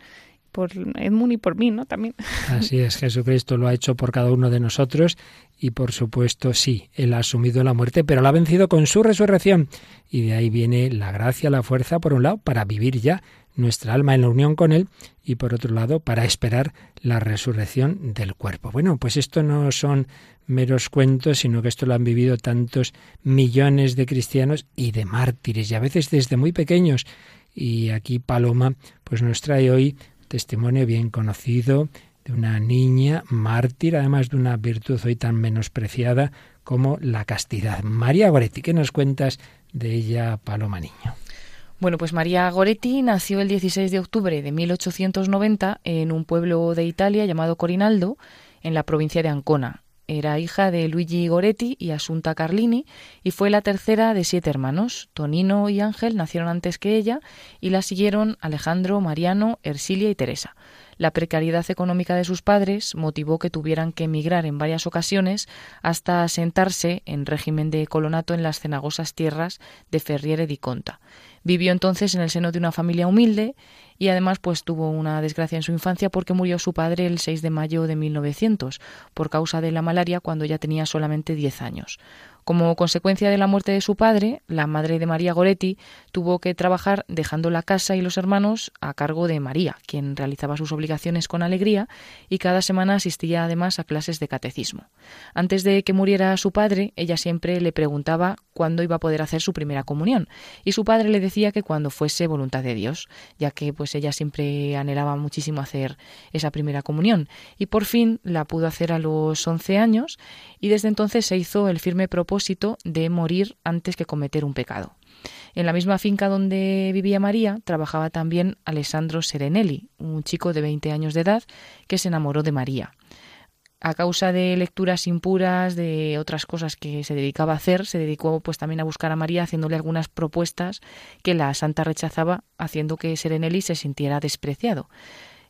Por Edmund y por mí, ¿no? También. Así es, Jesucristo lo ha hecho por cada uno de nosotros y por supuesto sí, Él ha asumido la muerte, pero la ha vencido con su resurrección. Y de ahí viene la gracia, la fuerza, por un lado, para vivir ya nuestra alma en la unión con Él y por otro lado para esperar la resurrección del cuerpo. Bueno, pues esto no son meros cuentos, sino que esto lo han vivido tantos millones de cristianos y de mártires, y a veces desde muy pequeños. Y aquí Paloma pues nos trae hoy testimonio bien conocido de una niña mártir, además de una virtud hoy tan menospreciada como la castidad. María Goretti, ¿qué nos cuentas de ella, Paloma Niño? Bueno, pues María Goretti nació el 16 de octubre de 1890 en un pueblo de Italia llamado Corinaldo, en la provincia de Ancona. Era hija de Luigi Goretti y Asunta Carlini y fue la tercera de siete hermanos. Tonino y Ángel nacieron antes que ella y la siguieron Alejandro, Mariano, Ersilia y Teresa. La precariedad económica de sus padres motivó que tuvieran que emigrar en varias ocasiones hasta asentarse en régimen de colonato en las cenagosas tierras de Ferriere di Conta. Vivió entonces en el seno de una familia humilde y además pues tuvo una desgracia en su infancia porque murió su padre el 6 de mayo de 1900 por causa de la malaria cuando ya tenía solamente 10 años. Como consecuencia de la muerte de su padre, la madre de María Goretti tuvo que trabajar dejando la casa y los hermanos a cargo de María, quien realizaba sus obligaciones con alegría y cada semana asistía además a clases de catecismo. Antes de que muriera su padre, ella siempre le preguntaba cuándo iba a poder hacer su primera comunión y su padre le decía que cuando fuese voluntad de Dios, ya que pues ella siempre anhelaba muchísimo hacer esa primera comunión y por fin la pudo hacer a los 11 años y desde entonces se hizo el firme propósito de morir antes que cometer un pecado. En la misma finca donde vivía María trabajaba también Alessandro Serenelli, un chico de 20 años de edad que se enamoró de María. A causa de lecturas impuras, de otras cosas que se dedicaba a hacer, se dedicó pues también a buscar a María haciéndole algunas propuestas que la santa rechazaba, haciendo que Serenelli se sintiera despreciado.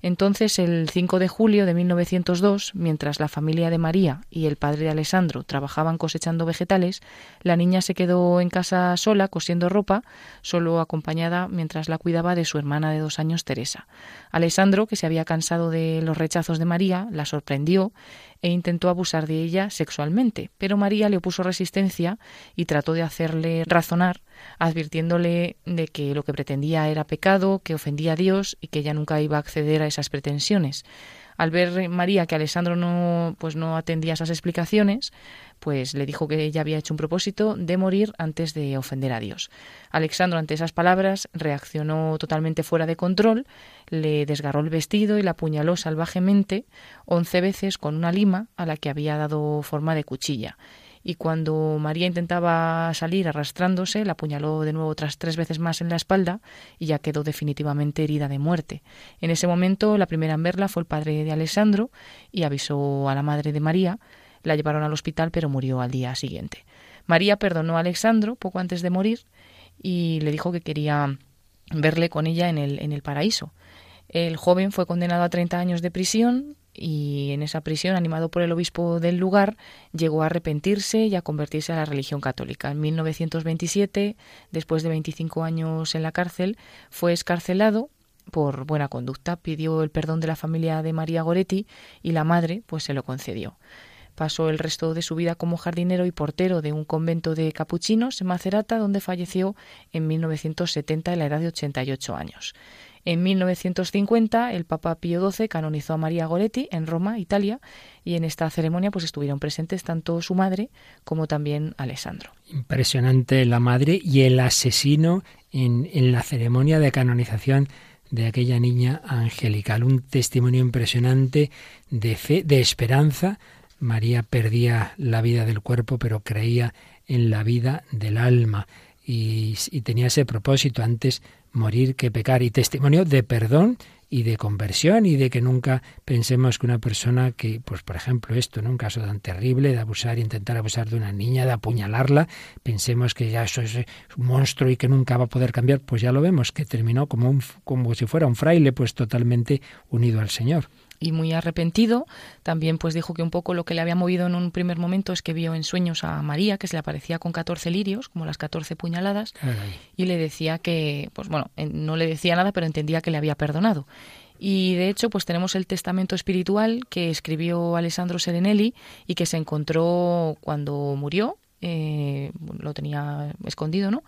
Entonces, el 5 de julio de 1902, mientras la familia de María y el padre de Alessandro trabajaban cosechando vegetales, la niña se quedó en casa sola cosiendo ropa, solo acompañada mientras la cuidaba de su hermana de dos años, Teresa. Alessandro, que se había cansado de los rechazos de María, la sorprendió e intentó abusar de ella sexualmente, pero María le opuso resistencia y trató de hacerle razonar, advirtiéndole de que lo que pretendía era pecado, que ofendía a Dios y que ella nunca iba a acceder a esas pretensiones. Al ver María que Alessandro no pues no atendía esas explicaciones, pues le dijo que ella había hecho un propósito de morir antes de ofender a Dios. Alexandro ante esas palabras reaccionó totalmente fuera de control, le desgarró el vestido y la apuñaló salvajemente once veces con una lima a la que había dado forma de cuchilla y cuando María intentaba salir arrastrándose, la apuñaló de nuevo otras tres veces más en la espalda y ya quedó definitivamente herida de muerte. En ese momento, la primera en verla fue el padre de Alessandro y avisó a la madre de María. La llevaron al hospital, pero murió al día siguiente. María perdonó a Alessandro poco antes de morir y le dijo que quería verle con ella en el, en el paraíso. El joven fue condenado a 30 años de prisión y en esa prisión, animado por el obispo del lugar, llegó a arrepentirse y a convertirse a la religión católica. En 1927, después de 25 años en la cárcel, fue escarcelado por buena conducta, pidió el perdón de la familia de María Goretti y la madre pues se lo concedió. Pasó el resto de su vida como jardinero y portero de un convento de capuchinos en Macerata, donde falleció en 1970 a la edad de 88 años. En 1950 el Papa Pío XII canonizó a María Goretti en Roma, Italia, y en esta ceremonia pues estuvieron presentes tanto su madre como también Alessandro. Impresionante la madre y el asesino en, en la ceremonia de canonización de aquella niña angelical. Un testimonio impresionante de fe, de esperanza. María perdía la vida del cuerpo, pero creía en la vida del alma y, y tenía ese propósito antes morir que pecar y testimonio de perdón y de conversión y de que nunca pensemos que una persona que, pues por ejemplo esto, en un caso tan terrible de abusar, intentar abusar de una niña, de apuñalarla, pensemos que ya eso es un monstruo y que nunca va a poder cambiar, pues ya lo vemos, que terminó como, un, como si fuera un fraile, pues totalmente unido al Señor y muy arrepentido. También pues dijo que un poco lo que le había movido en un primer momento es que vio en sueños a María, que se le aparecía con 14 lirios, como las 14 puñaladas, y le decía que, pues bueno, no le decía nada, pero entendía que le había perdonado. Y de hecho, pues tenemos el testamento espiritual que escribió Alessandro Serenelli y que se encontró cuando murió, eh, lo tenía escondido, ¿no?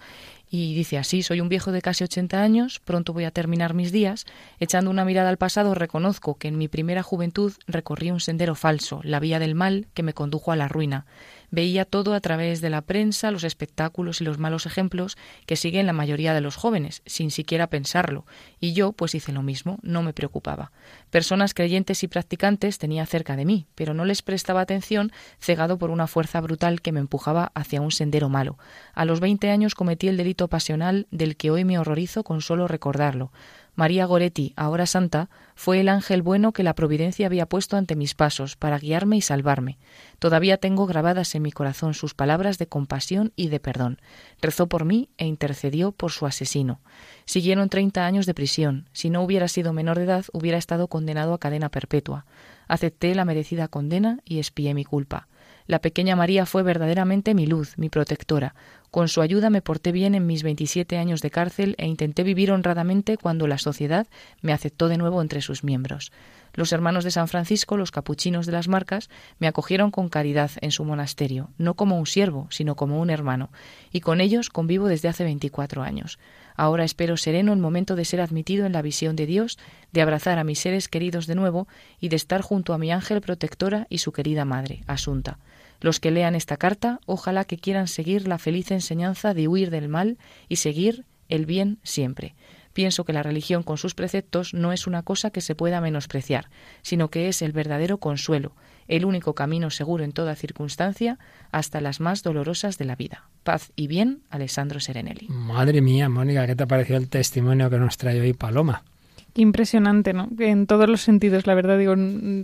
Y dice así, soy un viejo de casi 80 años, pronto voy a terminar mis días. Echando una mirada al pasado, reconozco que en mi primera juventud recorrí un sendero falso, la vía del mal que me condujo a la ruina. Veía todo a través de la prensa, los espectáculos y los malos ejemplos que siguen la mayoría de los jóvenes, sin siquiera pensarlo, y yo pues hice lo mismo, no me preocupaba. Personas creyentes y practicantes tenía cerca de mí, pero no les prestaba atención, cegado por una fuerza brutal que me empujaba hacia un sendero malo. A los veinte años cometí el delito pasional del que hoy me horrorizo con solo recordarlo. María Goretti, ahora santa, fue el ángel bueno que la providencia había puesto ante mis pasos para guiarme y salvarme. Todavía tengo grabadas en mi corazón sus palabras de compasión y de perdón. Rezó por mí e intercedió por su asesino. Siguieron treinta años de prisión. Si no hubiera sido menor de edad, hubiera estado condenado a cadena perpetua. Acepté la merecida condena y espié mi culpa. La pequeña María fue verdaderamente mi luz, mi protectora. Con su ayuda me porté bien en mis 27 años de cárcel e intenté vivir honradamente cuando la sociedad me aceptó de nuevo entre sus miembros. Los hermanos de San Francisco, los capuchinos de las Marcas, me acogieron con caridad en su monasterio, no como un siervo, sino como un hermano, y con ellos convivo desde hace 24 años. Ahora espero sereno el momento de ser admitido en la visión de Dios, de abrazar a mis seres queridos de nuevo y de estar junto a mi ángel protectora y su querida madre, Asunta. Los que lean esta carta, ojalá que quieran seguir la feliz enseñanza de huir del mal y seguir el bien siempre. Pienso que la religión con sus preceptos no es una cosa que se pueda menospreciar, sino que es el verdadero consuelo, el único camino seguro en toda circunstancia, hasta las más dolorosas de la vida. Paz y bien, Alessandro Serenelli. Madre mía, Mónica, ¿qué te ha parecido el testimonio que nos trae hoy Paloma? Qué impresionante, ¿no? En todos los sentidos, la verdad. Digo,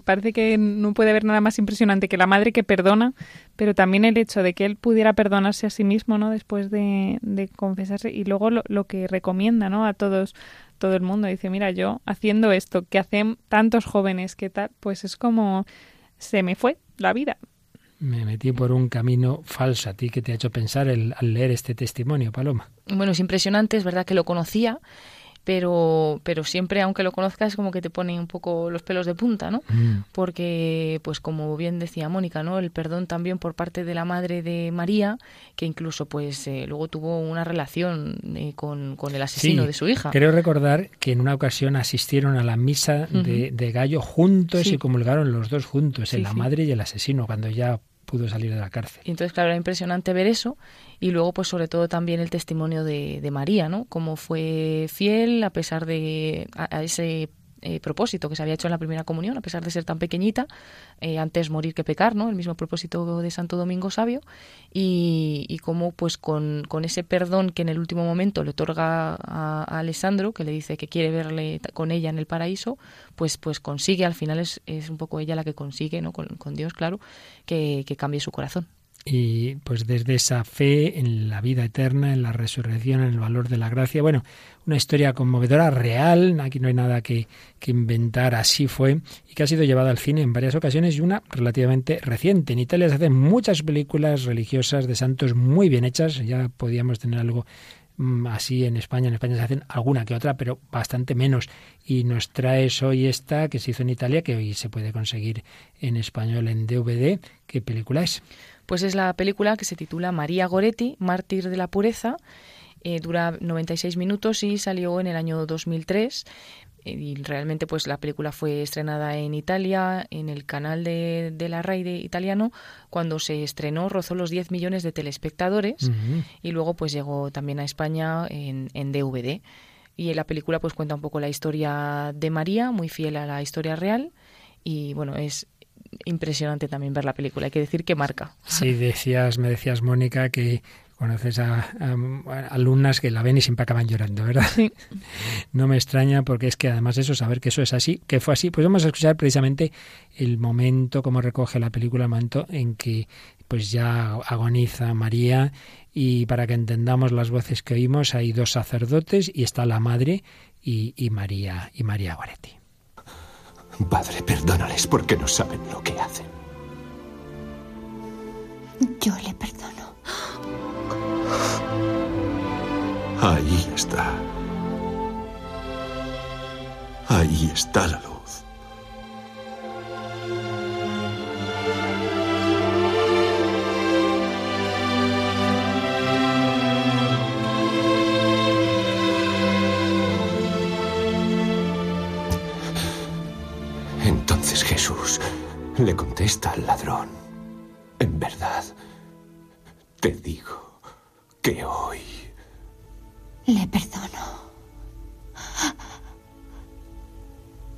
parece que no puede haber nada más impresionante que la madre que perdona, pero también el hecho de que él pudiera perdonarse a sí mismo, ¿no? Después de, de confesarse y luego lo, lo, que recomienda, ¿no? A todos, todo el mundo. Dice, mira, yo haciendo esto que hacen tantos jóvenes, que tal, pues es como se me fue la vida. Me metí por un camino falso. ¿A ti que te ha hecho pensar el, al leer este testimonio, Paloma? Bueno, es impresionante, es verdad que lo conocía pero, pero siempre, aunque lo conozcas, como que te pone un poco los pelos de punta, ¿no? Mm. Porque, pues como bien decía Mónica, ¿no? El perdón también por parte de la madre de María, que incluso, pues, eh, luego tuvo una relación eh, con, con, el asesino sí, de su hija. Creo recordar que en una ocasión asistieron a la misa uh -huh. de, de, Gallo juntos Sí. y comulgaron los dos juntos, Sí, la madre y el asesino, cuando ya pudo salir de la cárcel. Y entonces, claro, era impresionante ver eso. Y luego, pues sobre todo también el testimonio de, de María, ¿no? Cómo fue fiel a pesar de a, a ese eh, propósito que se había hecho en la primera comunión, a pesar de ser tan pequeñita, eh, antes morir que pecar, ¿no? El mismo propósito de Santo Domingo Sabio, y, y cómo pues con, con, ese perdón que en el último momento le otorga a, Alessandro, que le dice que quiere verle con ella en el paraíso, pues, pues consigue, al final es, es un poco ella la que consigue, ¿no? Con, con Dios, claro, que, que cambie su corazón y pues desde esa fe en la vida eterna, en la resurrección, en el valor de la gracia. Bueno, una historia conmovedora, real, aquí no hay nada que, que, inventar, así fue, y que ha sido llevada al cine en varias ocasiones y una relativamente reciente. En Italia se hacen muchas películas religiosas de santos muy bien hechas, ya podíamos tener algo mm, así en España. En España se hacen alguna que otra, pero bastante menos. Y nos traes hoy esta que se hizo en Italia, que hoy se puede conseguir en español en DVD. ¿Qué película es? Pues es la película que se titula María Goretti, Mártir de la Pureza. Eh, dura 96 minutos y salió en el año 2003 eh, y realmente pues la película fue estrenada en Italia en el canal de, de la RAI de italiano cuando se estrenó rozó los 10 millones de telespectadores uh -huh. y luego pues llegó también a España en, en DVD y la película pues cuenta un poco la historia de María muy fiel a la historia real y bueno es impresionante también ver la película. Hay que decir que marca. Sí, decías, me decías, Mónica, que conoces a, a, a, alumnas que la ven y siempre acaban llorando, ¿verdad? Sí. [LAUGHS] No me extraña porque es que además eso, saber que eso es así, que fue así, pues vamos a escuchar precisamente el momento, como recoge la película, el momento en que pues ya agoniza María y para que entendamos las voces que oímos hay dos sacerdotes y está la madre y, y María y María Goretti. Padre, perdónales porque no saben lo que hacen. Yo le perdono. Ahí está. Ahí está la luz. Le contesta al ladrón, en verdad, te digo que hoy... Le perdono.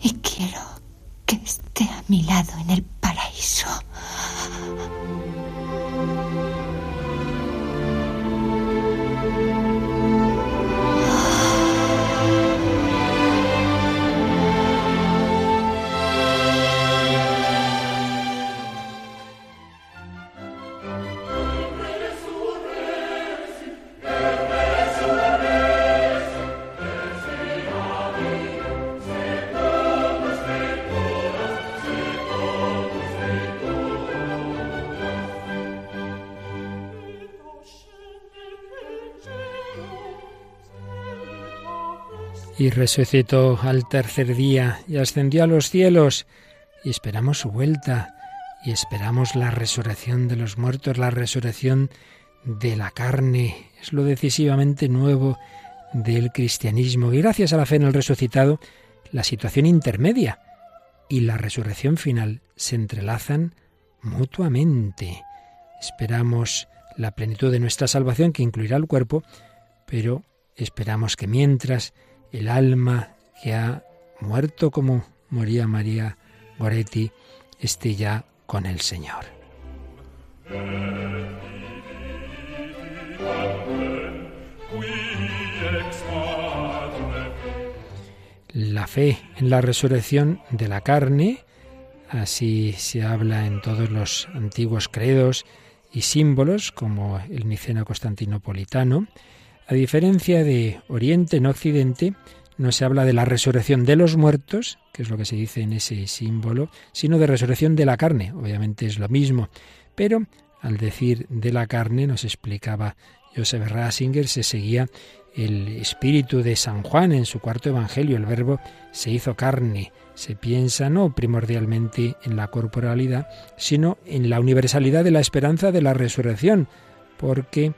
Y quiero que esté a mi lado en el paraíso. Y resucitó al tercer día y ascendió a los cielos y esperamos su vuelta y esperamos la resurrección de los muertos, la resurrección de la carne. Es lo decisivamente nuevo del cristianismo. Y gracias a la fe en el resucitado, la situación intermedia y la resurrección final se entrelazan mutuamente. Esperamos la plenitud de nuestra salvación que incluirá el cuerpo, pero esperamos que mientras el alma que ha muerto como moría María Goretti esté ya con el Señor. la fe en la resurrección de la carne, así se habla en todos los antiguos credos y símbolos, como el niceno constantinopolitano, a diferencia de Oriente en Occidente, no se habla de la resurrección de los muertos, que es lo que se dice en ese símbolo, sino de resurrección de la carne. Obviamente es lo mismo, pero al decir de la carne, nos explicaba Joseph Rasinger, se seguía el espíritu de San Juan en su cuarto evangelio. El verbo se hizo carne. Se piensa no primordialmente en la corporalidad, sino en la universalidad de la esperanza de la resurrección, porque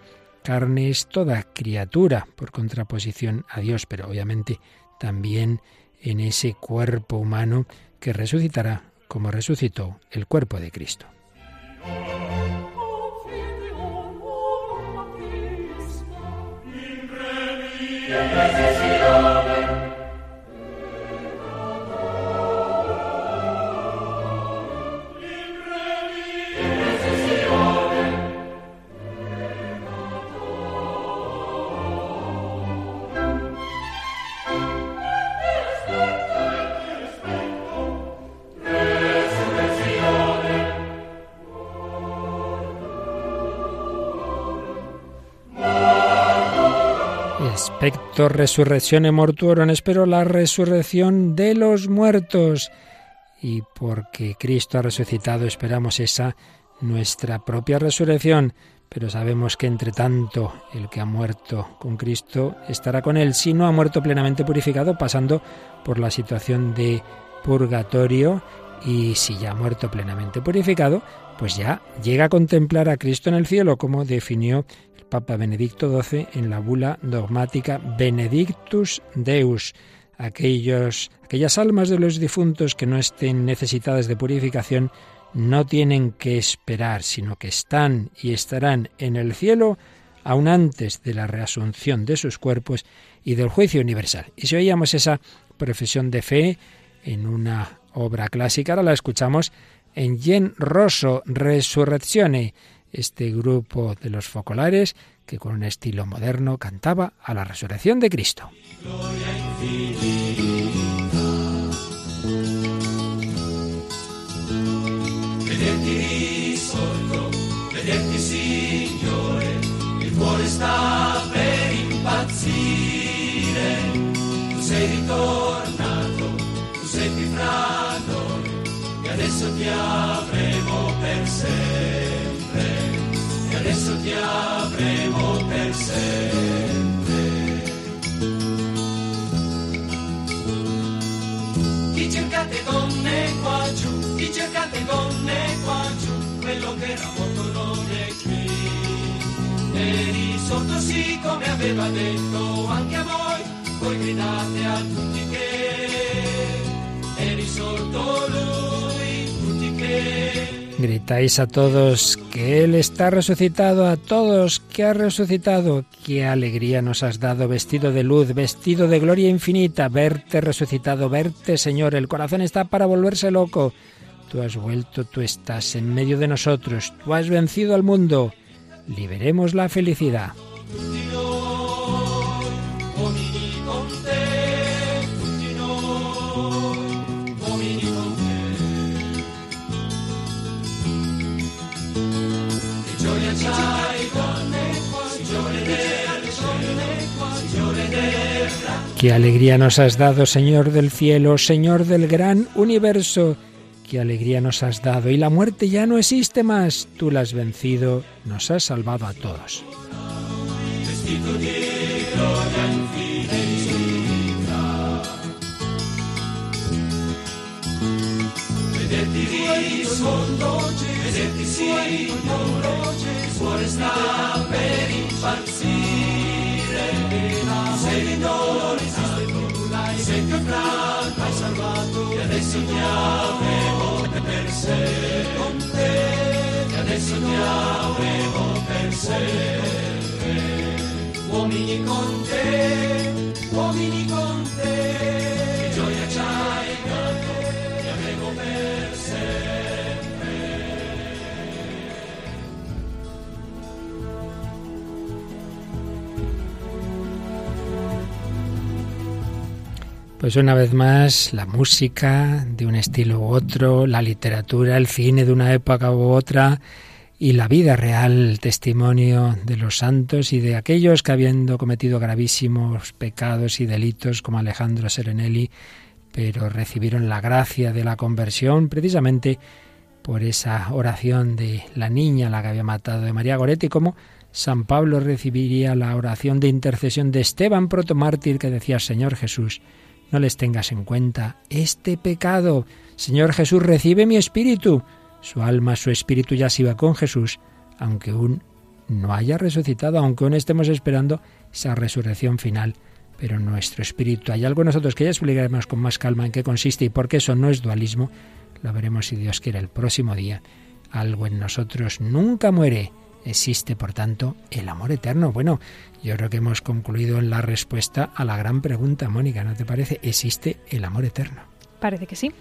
carne es toda criatura, por contraposición a Dios, pero obviamente también en ese cuerpo humano que resucitará como resucitó el cuerpo de Cristo. Expecto resurrección mortuorum, espero la resurrección de los muertos. Y porque Cristo ha resucitado, esperamos esa nuestra propia resurrección. Pero sabemos que entre tanto el que ha muerto con Cristo estará con él, si no ha muerto plenamente purificado, pasando por la situación de purgatorio y si ya ha muerto plenamente purificado, pues ya llega a contemplar a Cristo en el cielo, como definió Papa Benedicto XII en la bula dogmática Benedictus Deus. Aquellos, aquellas almas de los difuntos que no estén necesitadas de purificación no tienen que esperar, sino que están y estarán en el cielo aún antes de la reasunción de sus cuerpos y del juicio universal. Y si oíamos esa profesión de fe en una obra clásica, ahora la escuchamos en Jen Rosso, Resurrezione, este grupo de los focolares que con un estilo moderno cantaba a la resurrección de Cristo. Ritornato, tu sei qui fra noi, e adesso ti avremo adesso ti avremo per sempre. Chi cercate donne qua giù, chi cercate donne qua giù, quello che era morto non è qui. Eri sotto sì come aveva detto anche a voi, voi gridate a tutti che eri sotto lui, tutti che Gritáis a todos que Él está resucitado, a todos que ha resucitado. Qué alegría nos has dado, vestido de luz, vestido de gloria infinita, verte resucitado, verte Señor. El corazón está para volverse loco. Tú has vuelto, tú estás en medio de nosotros, tú has vencido al mundo. Liberemos la felicidad. Qué alegría nos has dado, Señor del cielo, Señor del gran universo. Qué alegría nos has dado. Y la muerte ya no existe más. Tú la has vencido, nos has salvado a todos. Sei ritornato, sei più franco, hai salvato e adesso ti avevo per sé con te, e adesso ti avevo per sempre. Uomini con te, uomini Pues una vez más, la música de un estilo u otro, la literatura, el cine de una época u otra, y la vida real, el testimonio de los santos y de aquellos que habiendo cometido gravísimos pecados y delitos como Alejandro Serenelli, pero recibieron la gracia de la conversión precisamente por esa oración de la niña, la que había matado de María Goretti, como San Pablo recibiría la oración de intercesión de Esteban protomártir que decía, Señor Jesús, no les tengas en cuenta este pecado. Señor Jesús, recibe mi espíritu. Su alma, su espíritu ya se iba con Jesús, aunque aún no haya resucitado, aunque aún estemos esperando esa resurrección final. Pero nuestro espíritu, hay algo en nosotros que ya explicaremos con más calma en qué consiste y por qué eso no es dualismo. Lo veremos si Dios quiere el próximo día. Algo en nosotros nunca muere. Existe, por tanto, el amor eterno. Bueno, yo creo que hemos concluido en la respuesta a la gran pregunta, Mónica, ¿no te parece? ¿Existe el amor eterno? Parece que sí.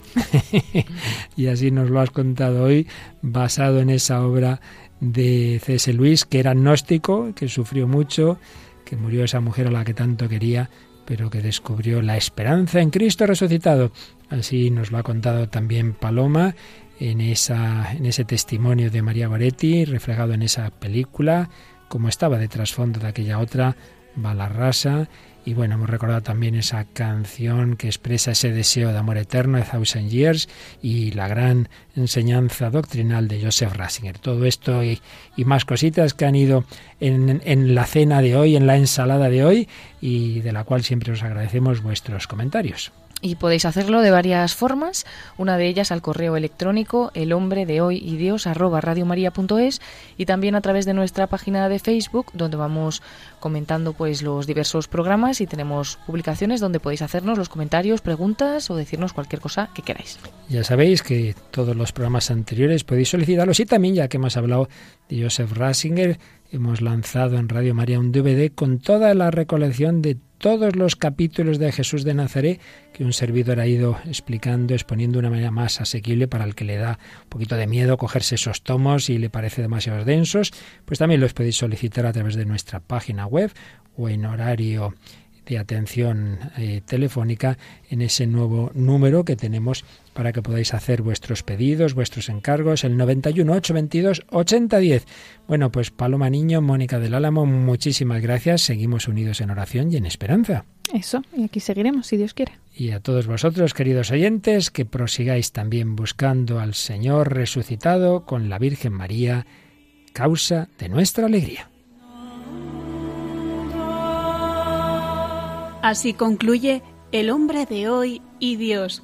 [LAUGHS] y así nos lo has contado hoy, basado en esa obra de C.S. Luis, que era gnóstico, que sufrió mucho, que murió esa mujer a la que tanto quería, pero que descubrió la esperanza en Cristo resucitado. Así nos lo ha contado también Paloma en, esa, en ese testimonio de María Goretti, reflejado en esa película, como estaba de trasfondo de aquella otra, Balarrasa, y bueno, hemos recordado también esa canción que expresa ese deseo de amor eterno, de Thousand Years, y la gran enseñanza doctrinal de Joseph Ratzinger. Todo esto y, más cositas que han ido en, en la cena de hoy, en la ensalada de hoy, y de la cual siempre os agradecemos vuestros comentarios. Y podéis hacerlo de varias formas, una de ellas al correo electrónico el hombre de hoy y Dios arroba radiomaria.es y también a través de nuestra página de Facebook donde vamos comentando pues los diversos programas y tenemos publicaciones donde podéis hacernos los comentarios, preguntas o decirnos cualquier cosa que queráis. Ya sabéis que todos los programas anteriores podéis solicitarlos y también ya que hemos hablado de Joseph Rasinger hemos lanzado en Radio María un DVD con toda la recolección de todos los capítulos de Jesús de Nazaret que un servidor ha ido explicando, exponiendo de una manera más asequible para el que le da un poquito de miedo cogerse esos tomos y le parece demasiado densos, pues también los podéis solicitar a través de nuestra página web o en horario de atención eh, telefónica en ese nuevo número que tenemos para que podáis hacer vuestros pedidos, vuestros encargos, el 91 822 8010. Bueno, pues Paloma Niño, Mónica del Álamo, muchísimas gracias. Seguimos unidos en oración y en esperanza. Eso, y aquí seguiremos, si Dios quiere. Y a todos vosotros, queridos oyentes, que prosigáis también buscando al Señor resucitado con la Virgen María, causa de nuestra alegría. Así concluye El hombre de hoy y Dios,